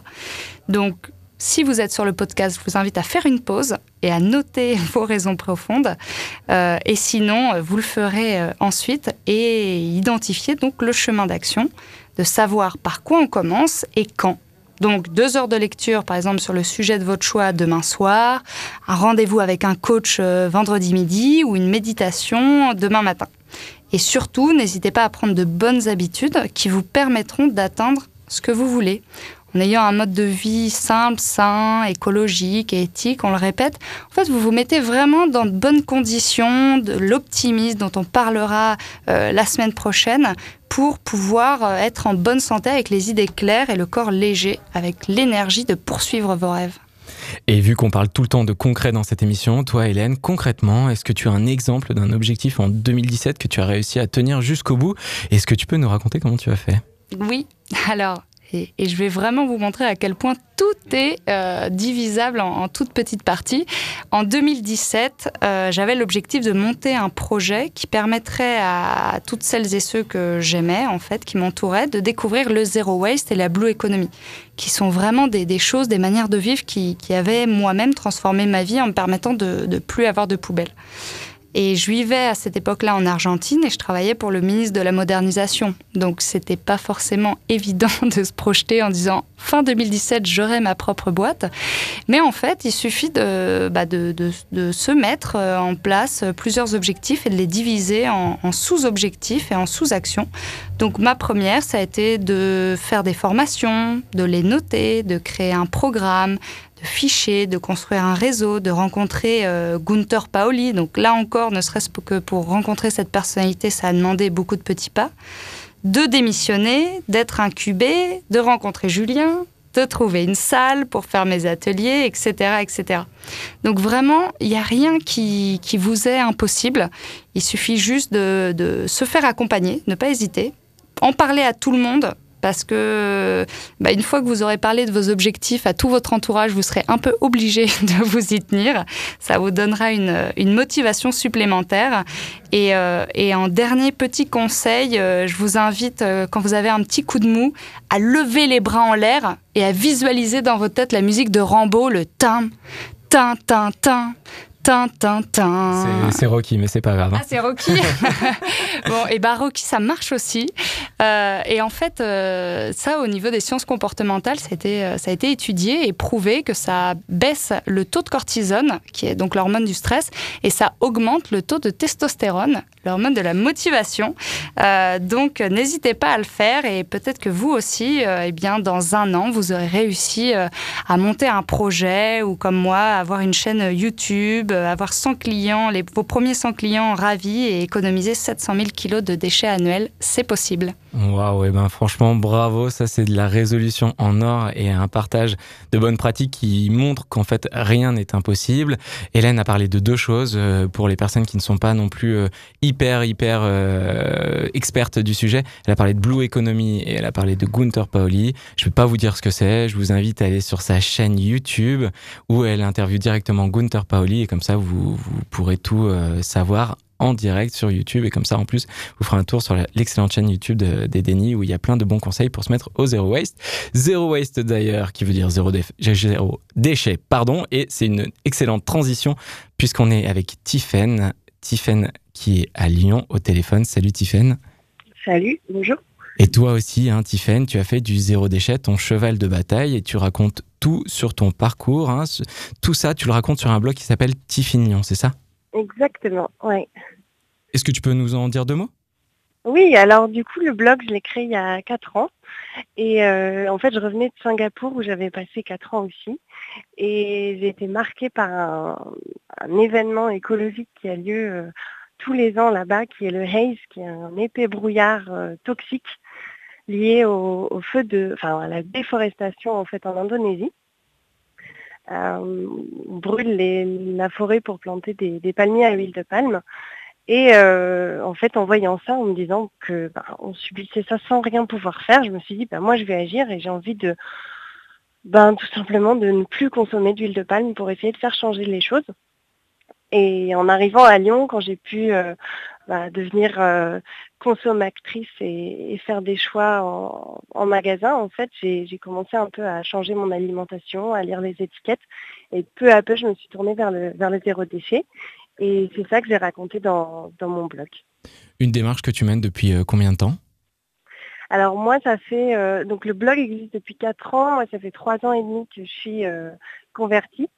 Donc si vous êtes sur le podcast, je vous invite à faire une pause et à noter vos raisons profondes. Euh, et sinon, euh, vous le ferez euh, ensuite et identifier donc le chemin d'action, de savoir par quoi on commence et quand. Donc deux heures de lecture, par exemple, sur le sujet de votre choix demain soir, un rendez-vous avec un coach vendredi midi ou une méditation demain matin. Et surtout, n'hésitez pas à prendre de bonnes habitudes qui vous permettront d'atteindre ce que vous voulez en ayant un mode de vie simple, sain, écologique et éthique, on le répète, en fait, vous vous mettez vraiment dans de bonnes conditions, de l'optimisme dont on parlera euh, la semaine prochaine, pour pouvoir euh, être en bonne santé avec les idées claires et le corps léger, avec l'énergie de poursuivre vos rêves. Et vu qu'on parle tout le temps de concret dans cette émission, toi Hélène, concrètement, est-ce que tu as un exemple d'un objectif en 2017 que tu as réussi à tenir jusqu'au bout? Est-ce que tu peux nous raconter comment tu as fait? Oui, alors, et, je vais vraiment vous montrer à quel point tout est euh, divisable en, en toutes petites parties. En 2017, euh, j'avais l'objectif de monter un projet qui permettrait à toutes celles et ceux que j'aimais, en fait, qui m'entouraient, de découvrir le zéro waste et la blue economy, qui sont vraiment des, des choses, des manières de vivre qui, qui avaient moi-même transformé ma vie en me permettant de ne plus avoir de poubelle. Et je vivais à cette époque-là en Argentine et je travaillais pour le ministre de la Modernisation. Donc c'était pas forcément évident de se projeter en disant fin 2017 j'aurai ma propre boîte. Mais en fait, il suffit de, bah, se mettre euh, en place plusieurs objectifs et de les diviser en sous-objectifs et en sous-actions. Donc ma première, ça a été de faire des formations, de les noter, de créer un programme, de ficher, de construire un réseau, de rencontrer euh, Gunther Paoli. Donc là encore, ne serait-ce que pour rencontrer cette personnalité, ça a demandé beaucoup de petits pas. De démissionner, d'être incubé, de rencontrer Julien, de trouver une salle pour faire mes ateliers, etc. etc. Donc vraiment, il n'y a rien qui, qui, vous est impossible. Il suffit juste de, de se faire accompagner, ne pas hésiter, en parler à tout le monde, parce que bah, une fois que vous aurez parlé de vos objectifs à tout votre entourage, vous serez un peu obligé de vous y tenir. Ça vous donnera une, motivation supplémentaire. Et, euh, en dernier petit conseil, euh, je vous invite, euh, quand vous avez un petit coup de mou, à lever les bras en l'air et à visualiser dans votre tête la musique de Rambo, le tin, tin, tin, tin, c'est Rocky, mais c'est pas grave. Hein. Ah, c'est Rocky Bon, et bah Rocky, ça marche aussi. Euh, et en fait, euh, ça, au niveau des sciences comportementales, ça a, été, euh, ça a été étudié et prouvé que ça baisse le taux de cortisone, qui est donc l'hormone du stress, et ça augmente le taux de testostérone, l'hormone de la motivation. donc, n'hésitez pas à le faire et peut-être que vous aussi, eh bien, dans un an, vous aurez réussi à monter un projet ou comme moi, avoir une chaîne YouTube, avoir 100 clients, les, vos premiers 100 clients ravis et économiser 700 000 kilos de déchets annuels. C'est possible. Waouh, ben franchement, bravo. Ça, c'est de la résolution en or et un partage de bonnes pratiques qui montrent qu'en fait, rien n'est impossible. Hélène a parlé de deux choses euh, pour les personnes qui ne sont pas non plus euh, hyper, hyper euh, expertes du sujet. Elle a parlé de Blue Economy et elle a parlé de Gunther Paoli. Je ne vais pas vous dire ce que c'est. Je vous invite à aller sur sa chaîne YouTube où elle interviewe directement Gunther Paoli et comme ça, vous pourrez tout savoir en direct sur YouTube. Et comme ça, en plus, vous ferez un tour sur l'excellente chaîne YouTube des Denis où il y a plein de bons conseils pour se mettre au zéro waste. Zéro waste d'ailleurs, qui veut dire zéro, zéro déchet, pardon. Et c'est une excellente transition puisqu'on est avec Tiffen. Tiffen qui est à Lyon au téléphone. Salut Tiffen. Salut, bonjour. Et toi aussi, hein, Tiffen, tu as fait du zéro déchet ton cheval de bataille et tu racontes tout sur ton parcours. Hein. Tout ça, tu le racontes sur un blog qui s'appelle Tiffinion, c'est ça? Exactement, oui. Est-ce que tu peux nous en dire deux mots? Oui, alors du coup, le blog, je l'ai créé il y a quatre ans. Et euh, en fait, je revenais de Singapour où j'avais passé quatre ans aussi. Et j'ai été marquée par un, événement écologique qui a lieu euh, tous les ans là-bas, qui est le haze, qui est un épais brouillard euh, toxique lié au, feu de, enfin, à la déforestation en fait en Indonésie. On brûle la forêt pour planter des palmiers à huile de palme. Et euh, en fait, en voyant ça, en me disant que bah, on subissait ça sans rien pouvoir faire, je me suis dit, bah, moi, je vais agir et j'ai envie de, ben, tout simplement, de ne plus consommer d'huile de palme pour essayer de faire changer les choses. Et en arrivant à Lyon, quand j'ai pu euh, bah, devenir euh, consommatrice et, faire des choix en, magasin, en fait, j'ai commencé un peu à changer mon alimentation, à lire les étiquettes. Et peu à peu, je me suis tournée vers le, vers le zéro déchet. Et c'est ça que j'ai raconté dans, mon blog. Une démarche que tu mènes depuis euh, combien de temps? Alors moi, ça fait euh, donc le blog existe depuis 4 ans. Moi, ça fait 3 ans et demi que je suis euh, convertie,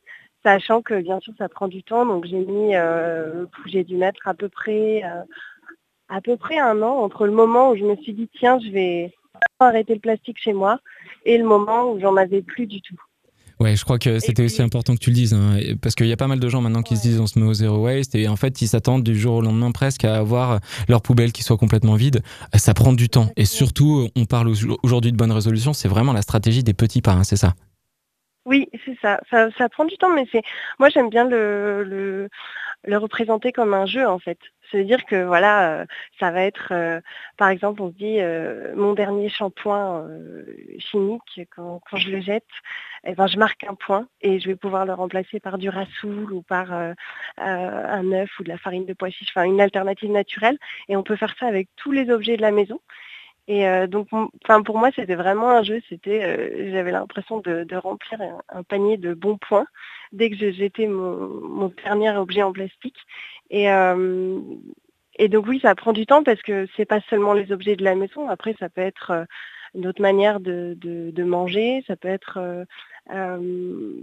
sachant que bien sûr ça prend du temps. Donc j'ai mis, j'ai dû mettre à peu près à peu près un an entre le moment où je me suis dit tiens, je vais arrêter le plastique chez moi et le moment où j'en avais plus du tout. Ouais, je crois que c'était aussi important que tu le dises, hein, parce qu'il y a pas mal de gens maintenant qui se disent on se met au zéro waste, et en fait ils s'attendent du jour au lendemain presque à avoir leur poubelle qui soit complètement vide. Ça prend du temps, et surtout on parle aujourd'hui de bonne résolution, c'est vraiment la stratégie des petits pas, hein, c'est ça Oui, c'est ça. ça. prend du temps, mais c'est moi j'aime bien le, le, le représenter comme un jeu en fait. C'est-à-dire que voilà, euh, ça va être, euh, par exemple, on se dit euh, mon dernier shampoing chimique, quand, je le jette, eh ben, je marque un point et je vais pouvoir le remplacer par du rassoul ou par un œuf ou de la farine de pois chiche, enfin une alternative naturelle. Et on peut faire ça avec tous les objets de la maison. Et donc, enfin pour moi, c'était vraiment un jeu. C'était, j'avais l'impression de, remplir un, panier de bons points dès que jetais mon, dernier objet en plastique. Et, euh, et donc oui, ça prend du temps parce que c'est pas seulement les objets de la maison. Après, ça peut être euh, une autre manière de, de, manger. Ça peut être euh,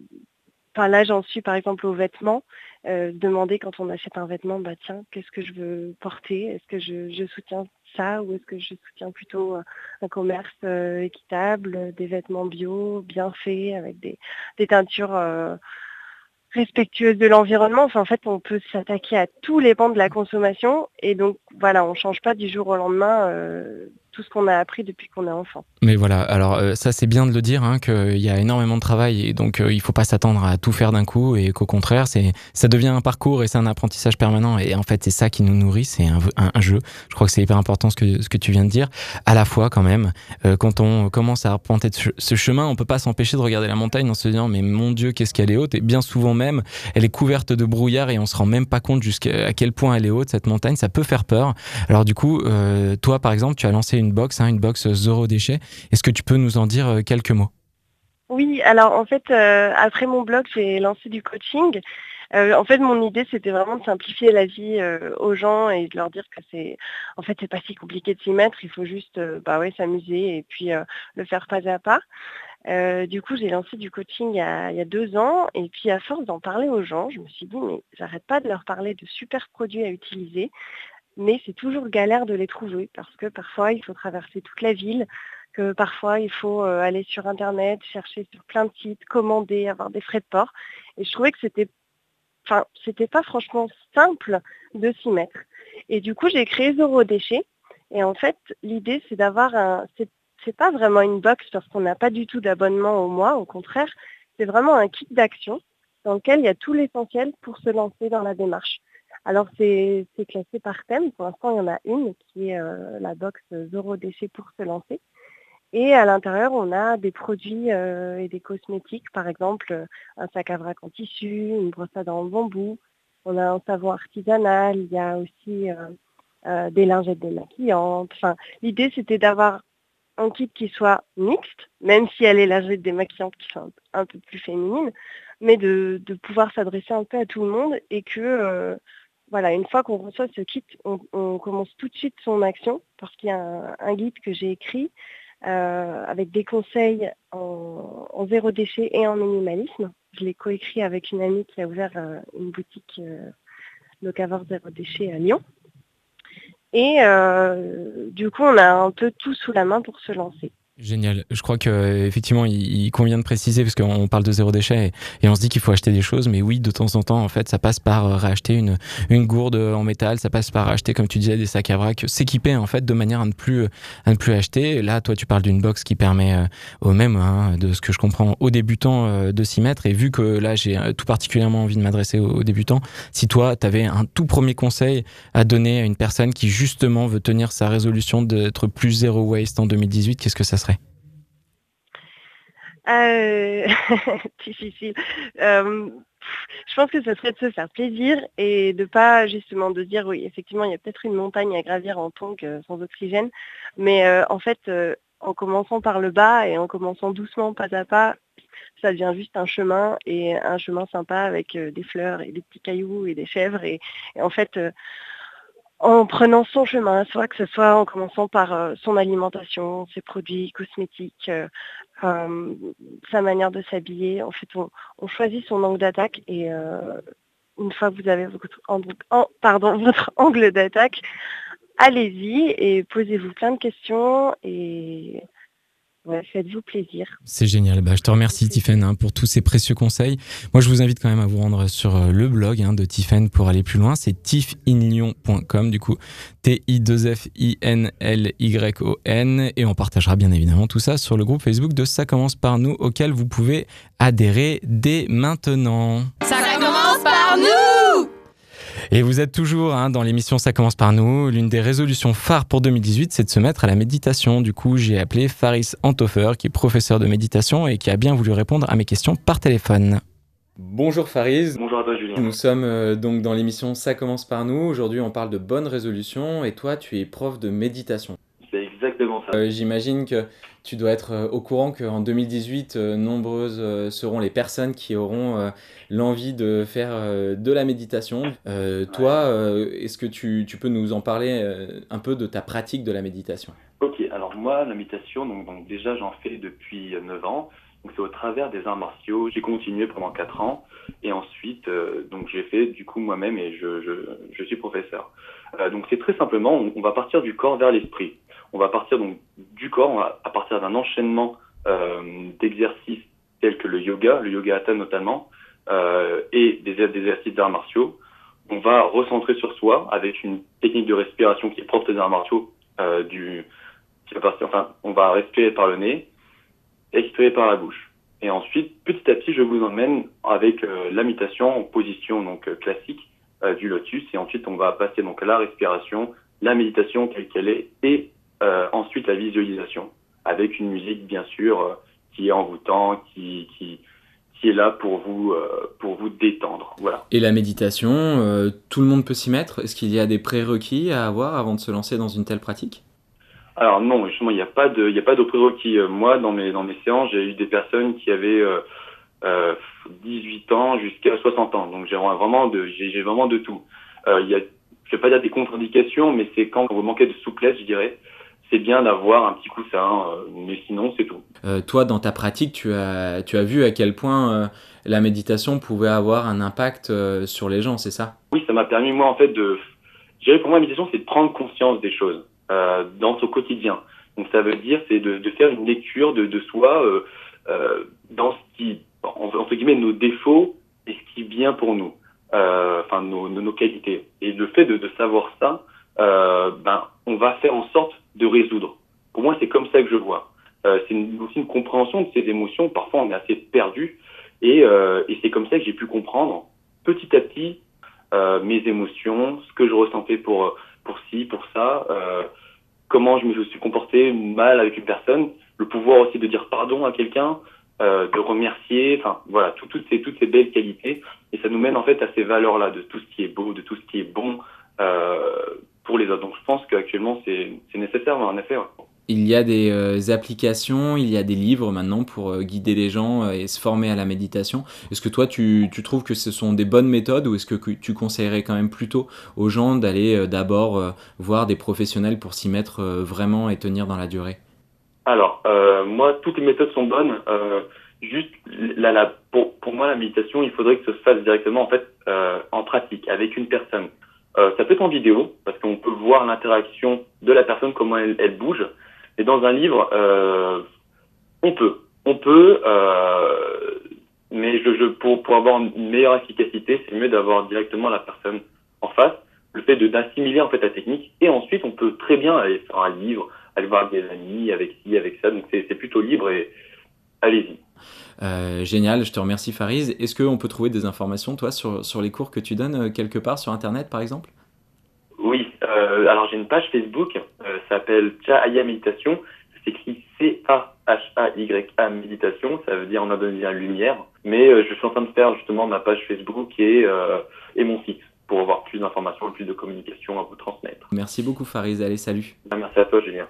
Enfin, là, j'en suis par exemple aux vêtements. demander quand on achète un vêtement, bah tiens, qu'est-ce que je veux porter? Est-ce que je, soutiens ça ou est-ce que je soutiens plutôt un commerce équitable, des vêtements bio, bien faits, avec des, teintures respectueuse de l'environnement? Enfin, en fait, on peut s'attaquer à tous les pans de la consommation. Et donc, voilà, on ne change pas du jour au lendemain euh, tout ce qu'on a appris depuis qu'on est enfant. Mais voilà, alors euh, ça c'est bien de le dire, hein, qu'il y a énormément de travail et donc euh, il faut pas s'attendre à tout faire d'un coup et qu'au contraire, ça devient un parcours et c'est un apprentissage permanent et en fait c'est ça qui nous nourrit, c'est un, jeu. Je crois que c'est hyper important ce que, ce que tu viens de dire. À la fois quand même, euh, quand on commence à arpenter ce chemin, on peut pas s'empêcher de regarder la montagne en se disant mais mon Dieu qu'est-ce qu'elle est haute et bien souvent même elle est couverte de brouillard et on se rend même pas compte jusqu'à quel point elle est haute cette montagne, ça peut faire peur. Alors du coup, toi par exemple, tu as lancé une box, hein, une box zéro déchet. Est-ce que tu peux nous en dire euh, quelques mots? Oui, alors en fait, euh, après mon blog, j'ai lancé du coaching. Euh, en fait, mon idée, c'était vraiment de simplifier la vie aux gens et de leur dire que c'est, en fait, c'est pas si compliqué de s'y mettre. Il faut juste, bah ouais, s'amuser et puis le faire pas à pas. du coup, j'ai lancé du coaching il y, a, il y, a, deux ans et puis à force d'en parler aux gens, je me suis dit mais j'arrête pas de leur parler de super produits à utiliser mais c'est toujours galère de les trouver parce que parfois il faut traverser toute la ville, que parfois il faut euh, aller sur internet, chercher sur plein de sites, commander, avoir des frais de port. Et je trouvais que c'était enfin pas franchement simple de s'y mettre. Et du coup j'ai créé Zoro Déchet. Et en fait l'idée c'est d'avoir un c'est pas vraiment une box parce qu'on n'a pas du tout d'abonnement au mois, au contraire, c'est vraiment un kit d'action dans lequel il y a tout l'essentiel pour se lancer dans la démarche. Alors c'est classé par thème. Pour l'instant, il y en a une qui est euh, la box zéro déchet pour se lancer. Et à l'intérieur, on a des produits euh, et des cosmétiques, par exemple un sac à vrac en tissu, une brosse à dents en bambou. On a un savon artisanal, il y a aussi euh, des lingettes démaquillantes. Enfin, l'idée, c'était d'avoir un kit qui soit mixte, même si elle est lingettes démaquillantes qui sont un peu plus féminines, mais de pouvoir s'adresser un peu à tout le monde et que voilà, une fois qu'on reçoit ce kit, on, commence tout de suite son action parce qu'il y a un, guide que j'ai écrit euh, avec des conseils en, zéro déchet et en minimalisme. Je l'ai coécrit avec une amie qui a ouvert euh, une boutique euh, Locavor Zéro Déchet à Lyon. Et du coup, on a un peu tout sous la main pour se lancer. Génial. Je crois que effectivement, il, convient de préciser parce qu'on parle de zéro déchet et, on se dit qu'il faut acheter des choses, mais oui, de temps en temps, en fait, ça passe par euh, racheter une, une gourde en métal, ça passe par acheter, comme tu disais, des sacs à vrac, s'équiper en fait de manière à ne plus à ne plus acheter. Là, toi, tu parles d'une box qui permet euh, au même, hein, de ce que je comprends, aux débutants euh, de s'y mettre. Et vu que là, j'ai tout particulièrement envie de m'adresser aux, débutants, si toi, tu avais un tout premier conseil à donner à une personne qui justement veut tenir sa résolution d'être plus zéro waste en 2018, qu'est-ce que ça serait? Euh, difficile. Euh, je pense que ce serait de se faire plaisir et de pas justement de dire oui, effectivement, il y a peut-être une montagne à gravir en tonk euh, sans oxygène, mais en fait, en commençant par le bas et en commençant doucement, pas à pas, ça devient juste un chemin et un chemin sympa avec des fleurs et des petits cailloux et des chèvres et, en fait en prenant son chemin, soit que ce soit en commençant par son alimentation, ses produits cosmétiques, euh, sa manière de s'habiller. En fait, on, choisit son angle d'attaque et euh, une fois que vous avez votre, pardon, votre angle d'attaque, allez-y et posez-vous plein de questions et faites-vous plaisir. C'est génial. Bah, je te remercie, Tiffen, hein, pour tous ces précieux conseils. Moi, je vous invite quand même à vous rendre sur euh, le blog hein, de Tiffen pour aller plus loin. C'est tiffinlyon.com, du coup, T-I-2-F-I-N-L-Y-O-N. Et on partagera bien évidemment tout ça sur le groupe Facebook de Ça commence par nous, auquel vous pouvez adhérer dès maintenant. Ça commence par nous et vous êtes toujours hein, dans l'émission Ça commence par nous. L'une des résolutions phares pour 2018, c'est de se mettre à la méditation. Du coup, j'ai appelé Faris Antofer, qui est professeur de méditation et qui a bien voulu répondre à mes questions par téléphone. Bonjour Faris. Bonjour à toi Julien. Nous sommes euh, donc dans l'émission Ça commence par nous. Aujourd'hui, on parle de bonnes résolutions et toi, tu es prof de méditation. C'est exactement ça. Euh, j'imagine que tu dois être euh, au courant qu'en 2018, euh, nombreuses euh, seront les personnes qui auront l'envie de faire de la méditation. Toi, est-ce que tu, tu, peux nous en parler un peu de ta pratique de la méditation? Ok, alors moi, la méditation, donc, donc déjà j'en fais depuis 9 ans. Donc c'est au travers des arts martiaux. J'ai continué pendant 4 ans et ensuite donc j'ai fait du coup moi-même et je, je, je, suis professeur. donc c'est très simplement, on, on va partir du corps vers l'esprit on va partir donc du corps, à partir d'un enchaînement euh, d'exercices tels que le yoga, le yoga hatha notamment, euh, et des, exercices d'arts martiaux. On va recentrer sur soi avec une technique de respiration qui est propre des arts martiaux, euh, on va respirer par le nez, expirer par la bouche. Et ensuite, petit à petit, je vous emmène avec la méditation en position donc classique du lotus. Et ensuite, on va passer donc à la respiration, la méditation telle qu'elle est, et euh, ensuite la visualisation avec une musique bien sûr euh, qui est envoûtant, qui, qui qui est là pour vous euh, pour vous détendre. Voilà. Et la méditation, tout le monde peut s'y mettre? Est-ce qu'il y a des prérequis à avoir avant de se lancer dans une telle pratique? Alors non, justement, il n'y a pas de, il a pas de prérequis. Moi, dans mes, dans mes séances, j'ai eu des personnes qui avaient euh, euh, 18 ans jusqu'à 60 ans. Donc j'ai vraiment de, j'ai vraiment de tout. Il y a, je vais pas dire des contre-indications, mais c'est quand vous manquez de souplesse, je dirais, c'est bien d'avoir un petit coussin. euh, mais sinon, c'est tout. Euh, Toi, dans ta pratique, tu as, tu as vu à quel point euh, la méditation pouvait avoir un impact euh, sur les gens, c'est ça? Oui, ça m'a permis moi en fait de, je dirais pour moi la méditation, c'est de prendre conscience des choses euh, dans son quotidien. Donc ça veut dire c'est de, de faire une lecture de, de soi euh, euh, dans ce qui, entre guillemets, nos défauts et ce qui est bien pour nous, euh, enfin nos, nos, nos qualités. Et le fait de, de savoir ça, euh, ben on va faire en sorte de résoudre. Pour moi, c'est comme ça que je vois. Euh, c'est aussi une compréhension de ces émotions. Parfois, on est assez perdu, et, euh, et c'est comme ça que j'ai pu comprendre petit à petit euh, mes émotions, ce que je ressentais pour pour ci, pour ça, euh, comment je me suis comporté mal avec une personne, le pouvoir aussi de dire pardon à quelqu'un, euh, de remercier, enfin voilà, tout- toutes ces toutes ces belles qualités, et ça nous mène en fait à ces valeurs-là, de tout ce qui est beau, de tout ce qui est bon euh, pour les autres. Donc je pense qu'actuellement c'est nécessaire, en effet. ouais. Il y a des euh, applications, il y a des livres maintenant pour euh, guider les gens euh, et se former à la méditation. Est-ce que toi, tu, tu trouves que ce sont des bonnes méthodes ou est-ce que tu conseillerais quand même plutôt aux gens d'aller euh, d'abord euh, voir des professionnels pour s'y mettre euh, vraiment et tenir dans la durée? Alors, euh, moi, toutes les méthodes sont bonnes. Euh, juste, la, la, pour, pour moi, la méditation, il faudrait que ça se fasse directement en fait euh, en pratique avec une personne. Euh, ça peut être en vidéo parce qu'on peut voir l'interaction de la personne, comment elle, elle bouge. Et dans un livre, euh, on peut, on peut, euh, mais je, je, pour, pour avoir une meilleure efficacité, c'est mieux d'avoir directement la personne en face. Le fait de d'assimiler en fait la technique et ensuite on peut très bien aller faire un livre, aller voir des amis avec ci, avec ça. Donc c'est c'est plutôt libre et allez-y. Euh, génial, je te remercie Farid. Est-ce qu'on peut trouver des informations, toi, sur, sur les cours que tu donnes euh, quelque part sur Internet, par exemple? Oui, euh, alors j'ai une page Facebook, euh, ça s'appelle Chahaya Méditation, ça s'écrit C-A-H-A-Y-A Méditation, ça veut dire en indonésien lumière, mais je suis en train de faire justement ma page Facebook et, et mon site pour avoir plus d'informations et plus de communication à vous transmettre. Merci beaucoup Farid, allez salut. Merci à toi Julien.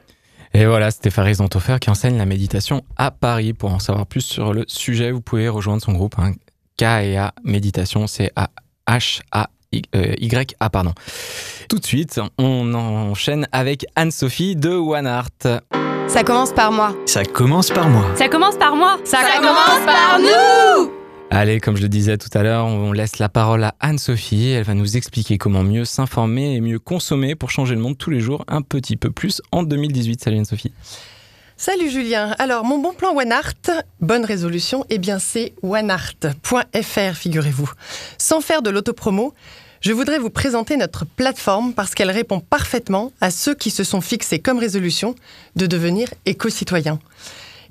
Et voilà, c'était Farid Zantofer qui enseigne la méditation à Paris. Pour en savoir plus sur le sujet, vous pouvez rejoindre son groupe hein, K&A Méditation, c'est A-H-A Y-A, pardon. Tout de suite, on enchaîne avec Anne-Sophie de One Art. Ça commence par moi. Ça commence par moi. Ça commence par moi. Ça, Ça commence par nous. Allez, comme je le disais tout à l'heure, on laisse la parole à Anne-Sophie. Elle va nous expliquer comment mieux s'informer et mieux consommer pour changer le monde tous les jours un petit peu plus en 2018. Salut Anne-Sophie. Salut Julien. Alors, mon bon plan OneArt, bonne résolution, eh bien c'est oneart.fr, figurez-vous. Sans faire de l'autopromo, je voudrais vous présenter notre plateforme parce qu'elle répond parfaitement à ceux qui se sont fixés comme résolution de devenir éco-citoyens.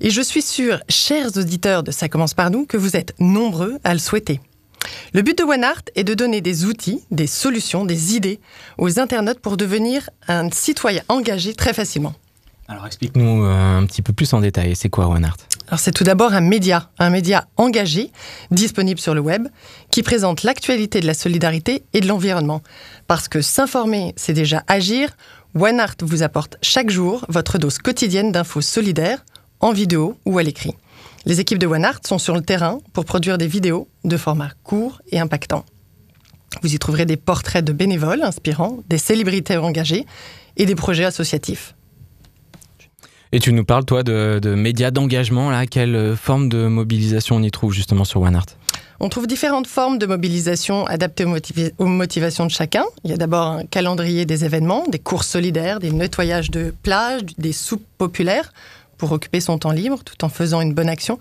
Et je suis sûre, chers auditeurs de Ça commence par nous, que vous êtes nombreux à le souhaiter. Le but de OneArt est de donner des outils, des solutions, des idées aux internautes pour devenir un citoyen engagé très facilement. Alors explique-nous euh, un petit peu plus en détail, c'est quoi One Art? Alors c'est tout d'abord un média, un média engagé, disponible sur le web, qui présente l'actualité de la solidarité et de l'environnement. Parce que s'informer, c'est déjà agir, OneArt vous apporte chaque jour votre dose quotidienne d'infos solidaires, en vidéo ou à l'écrit. Les équipes de OneArt sont sur le terrain pour produire des vidéos de format court et impactant. Vous y trouverez des portraits de bénévoles inspirants, des célébrités engagées et des projets associatifs. Et tu nous parles, toi, de, de médias d'engagement. Là, quelle euh, forme de mobilisation on y trouve justement sur One Art? On trouve différentes formes de mobilisation adaptées aux, aux motivations de chacun. Il y a d'abord un calendrier des événements, des courses solidaires, des nettoyages de plages, des soupes populaires pour occuper son temps libre tout en faisant une bonne action,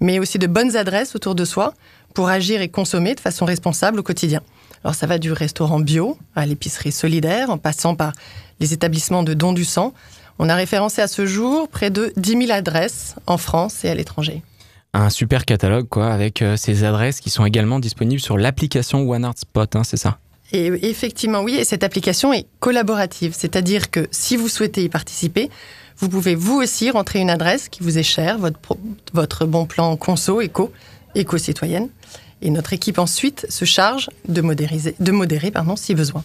mais aussi de bonnes adresses autour de soi pour agir et consommer de façon responsable au quotidien. Alors ça va du restaurant bio à l'épicerie solidaire, en passant par les établissements de dons du sang. On a référencé à ce jour près de 10 000 adresses en France et à l'étranger. Un super catalogue, quoi, avec euh, ces adresses qui sont également disponibles sur l'application OneArtSpot, hein, c'est ça? Et effectivement, oui, et cette application est collaborative, c'est-à-dire que si vous souhaitez y participer, vous pouvez vous aussi rentrer une adresse qui vous est chère, votre, pro- votre bon plan conso, éco, éco-citoyenne. Et notre équipe ensuite se charge de, modériser, de modérer pardon, si besoin.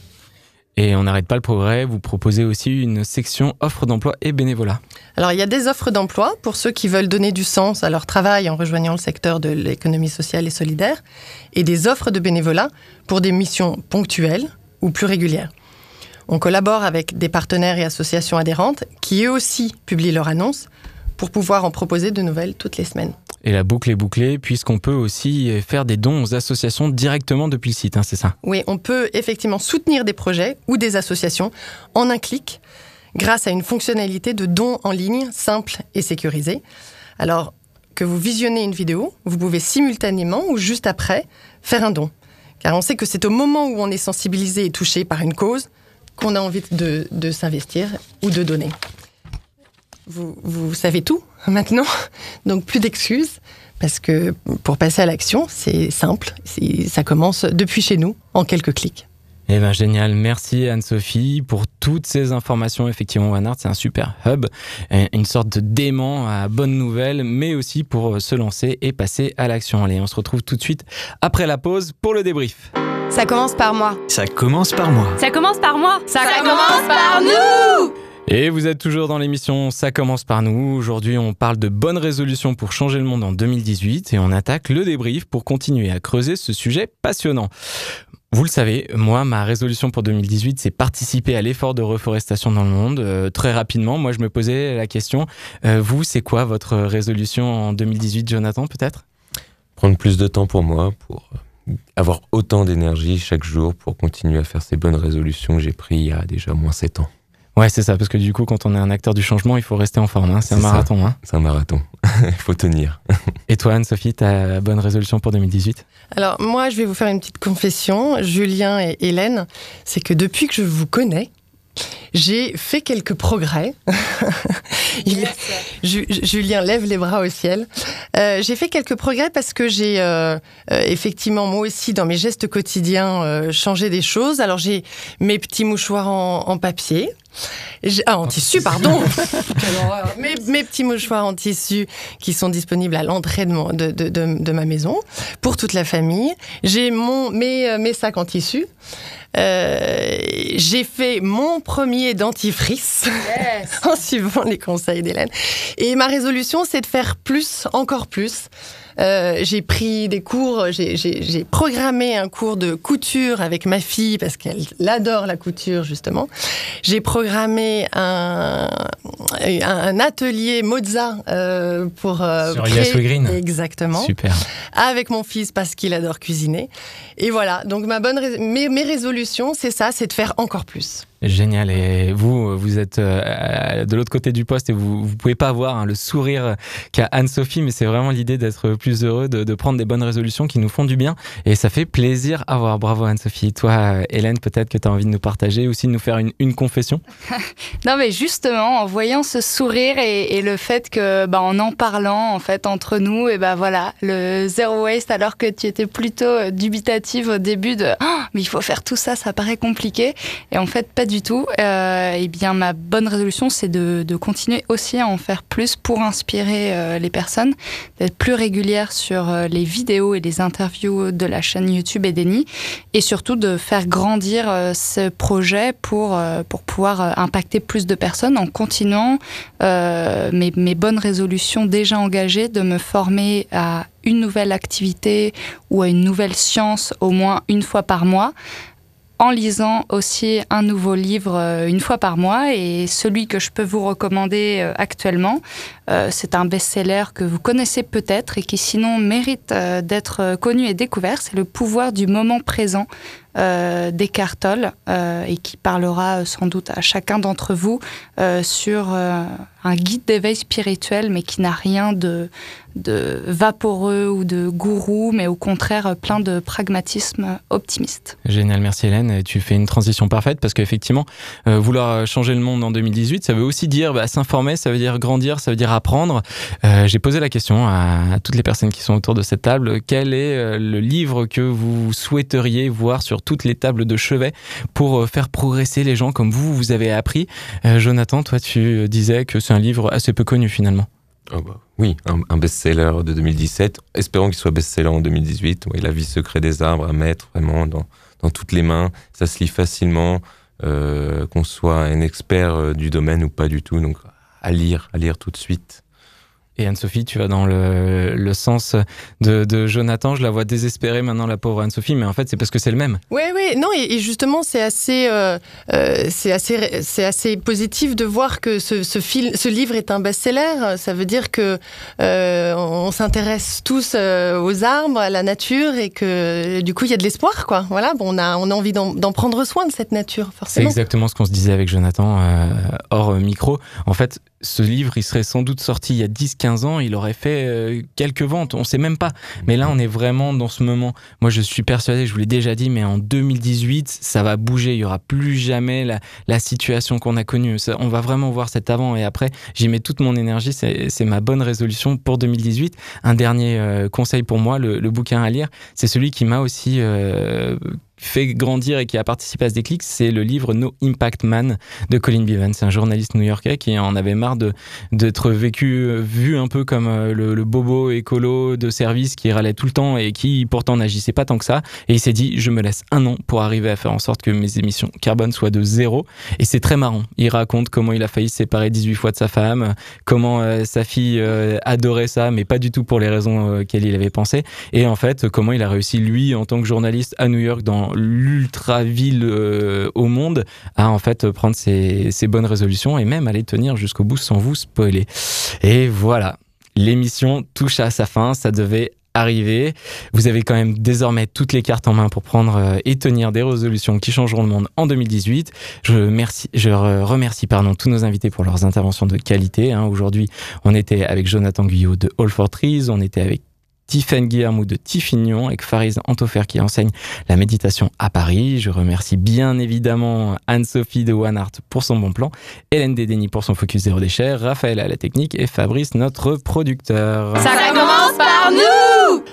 Et on n'arrête pas le progrès, vous proposez aussi une section offre d'emploi et bénévolat. Alors, il y a des offres d'emploi pour ceux qui veulent donner du sens à leur travail en rejoignant le secteur de l'économie sociale et solidaire, et des offres de bénévolat pour des missions ponctuelles ou plus régulières. On collabore avec des partenaires et associations adhérentes qui eux aussi publient leurs annonces pour pouvoir en proposer de nouvelles toutes les semaines. Et la boucle est bouclée puisqu'on peut aussi faire des dons aux associations directement depuis le site, hein, c'est ça? Oui, on peut effectivement soutenir des projets ou des associations en un clic grâce à une fonctionnalité de don en ligne simple et sécurisée. Alors que vous visionnez une vidéo, vous pouvez simultanément ou juste après faire un don. Car on sait que c'est au moment où on est sensibilisé et touché par une cause qu'on a envie de, s'investir ou de donner. Vous, savez tout maintenant, donc plus d'excuses, parce que pour passer à l'action, c'est simple, ça commence depuis chez nous, en quelques clics. Eh ben génial, merci Anne-Sophie pour toutes ces informations. Effectivement, OneArt, c'est un super hub, un- une sorte de dément à bonnes nouvelles, mais aussi pour se lancer et passer à l'action. Allez, on se retrouve tout de suite après la pause pour le débrief. Ça commence par moi. Ça commence par moi. Ça commence par moi. Ça, commence par nous Et vous êtes toujours dans l'émission Ça commence par nous. Aujourd'hui, on parle de bonnes résolutions pour changer le monde en 2018 et on attaque le débrief pour continuer à creuser ce sujet passionnant. Vous le savez, moi, ma résolution pour 2018, c'est participer à l'effort de reforestation dans le monde. Euh, très rapidement, moi, je me posais la question, euh, vous, c'est quoi votre résolution en 2018, Jonathan, peut-être? Prendre plus de temps pour moi, pour avoir autant d'énergie chaque jour pour continuer à faire ces bonnes résolutions que j'ai prises il y a déjà moins 7 ans. Ouais, c'est ça, parce que du coup, quand on est un acteur du changement, il faut rester en forme. hein. C'est un C'est ça. marathon. hein. C'est un marathon. Il faut tenir. Et toi, Anne-Sophie, ta bonne résolution pour 2018 Alors moi, je vais vous faire une petite confession, Julien et Hélène, c'est que depuis que je vous connais, j'ai fait quelques progrès. Julien lève les bras au ciel. Euh, j'ai fait quelques progrès parce que j'ai euh, euh, effectivement moi aussi dans mes gestes quotidiens euh, changé des choses. Alors j'ai mes petits mouchoirs en, en papier. Ah, en tissu, pardon. Mes, mes petits mouchoirs en tissu qui sont disponibles à l'entrée de, mon- de, de- de- de ma maison pour toute la famille. J'ai mon, mes, euh, mes sacs en tissu. Euh, j'ai fait mon premier dentifrice en suivant les conseils d'Hélène. Et ma résolution, c'est de faire plus, encore plus. Euh, j'ai pris des cours, j'ai- programmé un cours de couture avec ma fille parce qu'elle adore la couture justement. J'ai programmé un, un, atelier Mozart euh, pour euh, Sur créer- Green. Exactement Super. avec mon fils parce qu'il adore cuisiner. Et voilà, donc ma bonne mes résolutions, c'est ça, c'est de faire encore plus. Génial. Et vous, vous êtes euh, de l'autre côté du poste et vous vous pouvez pas voir hein, le sourire qu'a Anne-Sophie, mais c'est vraiment l'idée d'être plus heureux, de, prendre des bonnes résolutions qui nous font du bien. Et ça fait plaisir à voir. Bravo Anne-Sophie. Toi, euh, Hélène, peut-être que tu as envie de nous partager, aussi de nous faire une, une confession. Non, mais justement, en voyant ce sourire et, le fait que, bah, en en parlant, en fait, entre nous, et ben voilà, le zero waste, alors que tu étais plutôt euh, dubitative au début de, Ah, mais il faut faire tout ça, ça paraît compliqué. Et en fait, pas du tout. Euh, et bien, ma bonne résolution, c'est de, de continuer aussi à en faire plus pour inspirer euh, les personnes, d'être plus régulière sur euh, les vidéos et les interviews de la chaîne YouTube Edeni, et surtout de faire grandir euh, ce projet pour, euh, pour pouvoir euh, impacter plus de personnes en continuant mes, mes bonnes résolutions déjà engagées de me former à une nouvelle activité ou à une nouvelle science au moins une fois par mois en lisant aussi un nouveau livre euh, une fois par mois et celui que je peux vous recommander euh, actuellement, Euh, c'est un best-seller que vous connaissez peut-être et qui sinon mérite d'être connu et découvert. C'est Le pouvoir du moment présent Tolle euh, et qui parlera sans doute à chacun d'entre vous sur un guide d'éveil spirituel, mais qui n'a rien de, de vaporeux ou de gourou, mais au contraire plein de pragmatisme optimiste. Génial, merci Hélène. Tu fais une transition parfaite parce qu'effectivement, euh, vouloir changer le monde en 2018, ça veut aussi dire bah, s'informer, ça veut dire grandir, ça veut dire apprendre. Euh, J'ai posé la question à, toutes les personnes qui sont autour de cette table. Quel est euh, le livre que vous souhaiteriez voir sur toutes les tables de chevet pour faire progresser les gens comme vous, vous avez appris? Jonathan, toi, tu disais que c'est un livre assez peu connu finalement. Oh bah, oui, un, un best-seller de 2017. Espérons qu'il soit best-seller en 2018. Oui, La vie secrète des arbres à mettre vraiment dans, dans toutes les mains. Ça se lit facilement, euh, qu'on soit un expert euh, du domaine ou pas du tout. Donc à lire, à lire tout de suite. Et Anne-Sophie, tu vas dans le, le sens de, de, Jonathan. Je la vois désespérée maintenant, la pauvre Anne-Sophie, mais en fait, c'est parce que c'est le même. Oui, oui, non, et, et justement, c'est assez, euh, euh, c'est assez, c'est assez positif de voir que ce, ce, film, ce livre est un best-seller. Ça veut dire que euh, on s'intéresse tous euh, aux arbres, à la nature, et que du coup, il y a de l'espoir, quoi. Voilà, bon, on a, on a envie d'en prendre soin de cette nature, C'est forcément. exactement ce qu'on se disait avec Jonathan hors micro. En fait, ce livre, il serait sans doute sorti il y a 10-15 ans, il aurait fait euh, quelques ventes, on sait même pas. Mais là, on est vraiment dans ce moment. Moi, je suis persuadé, je vous l'ai déjà dit, mais en 2018, ça va bouger. Il y aura plus jamais la, situation qu'on a connue. On va vraiment voir cet avant et après. J'y mets toute mon énergie, c'est ma bonne résolution pour 2018. Un dernier euh, conseil pour moi, le, le, bouquin à lire, c'est celui qui m'a aussi euh, fait grandir et qui a participé à ce déclic, c'est le livre No Impact Man de Colin Bevan. C'est un journaliste new-yorkais qui en avait marre d'être vécu, vu un peu comme euh, le, bobo écolo de service qui râlait tout le temps et qui pourtant n'agissait pas tant que ça. Et il s'est dit, je me laisse un an pour arriver à faire en sorte que mes émissions carbone soient de zéro. Et c'est très marrant. Il raconte comment il a failli se séparer 18 fois de sa femme, comment euh, sa fille euh, adorait ça, mais pas du tout pour les raisons qu'elle il avait pensé. Et en fait, comment il a réussi, lui, en tant que journaliste à New York, dans l'ultra ville euh, au monde à en fait prendre ses, bonnes résolutions et même aller tenir jusqu'au bout sans vous spoiler. Et voilà, l'émission touche à sa fin, ça devait arriver. Vous avez quand même désormais toutes les cartes en main pour prendre euh, et tenir des résolutions qui changeront le monde en 2018. Je, merci, je remercie pardon, tous nos invités pour leurs interventions de qualité. Hein. Aujourd'hui, on était avec Jonathan Guyot de All for Trees, on était avec Tiffen Guillermo de Tiffignon avec Faris Antofer qui enseigne la méditation à Paris. Je remercie bien évidemment Anne-Sophie de One Art pour son bon plan, Hélène Dédény pour son focus zéro déchet, Raphaël à la technique et Fabrice notre producteur. Ça commence par nous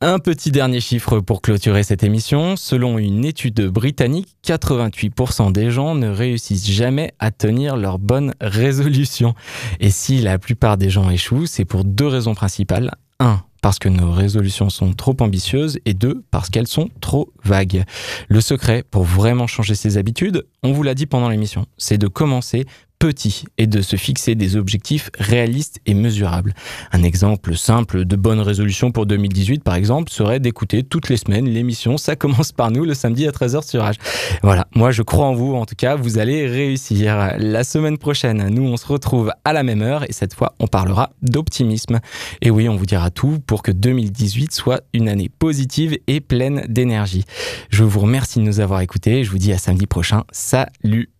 un petit dernier chiffre pour clôturer cette émission. Selon une étude britannique, 88% des gens ne réussissent jamais à tenir leur bonne résolution. Et si la plupart des gens échouent, c'est pour deux raisons principales. 1 parce que nos résolutions sont trop ambitieuses et deux, parce qu'elles sont trop vagues. Le secret pour vraiment changer ses habitudes, on vous l'a dit pendant l'émission, c'est de commencer et de se fixer des objectifs réalistes et mesurables. Un exemple simple de bonne résolution pour 2018, par exemple, serait d'écouter toutes les semaines l'émission Ça commence par nous le samedi à 13h sur Age. Voilà, moi je crois en vous, en tout cas, vous allez réussir. La semaine prochaine, nous on se retrouve à la même heure et cette fois on parlera d'optimisme. Et oui, on vous dira tout pour que 2018 soit une année positive et pleine d'énergie. Je vous remercie de nous avoir écoutés je vous dis à samedi prochain. Salut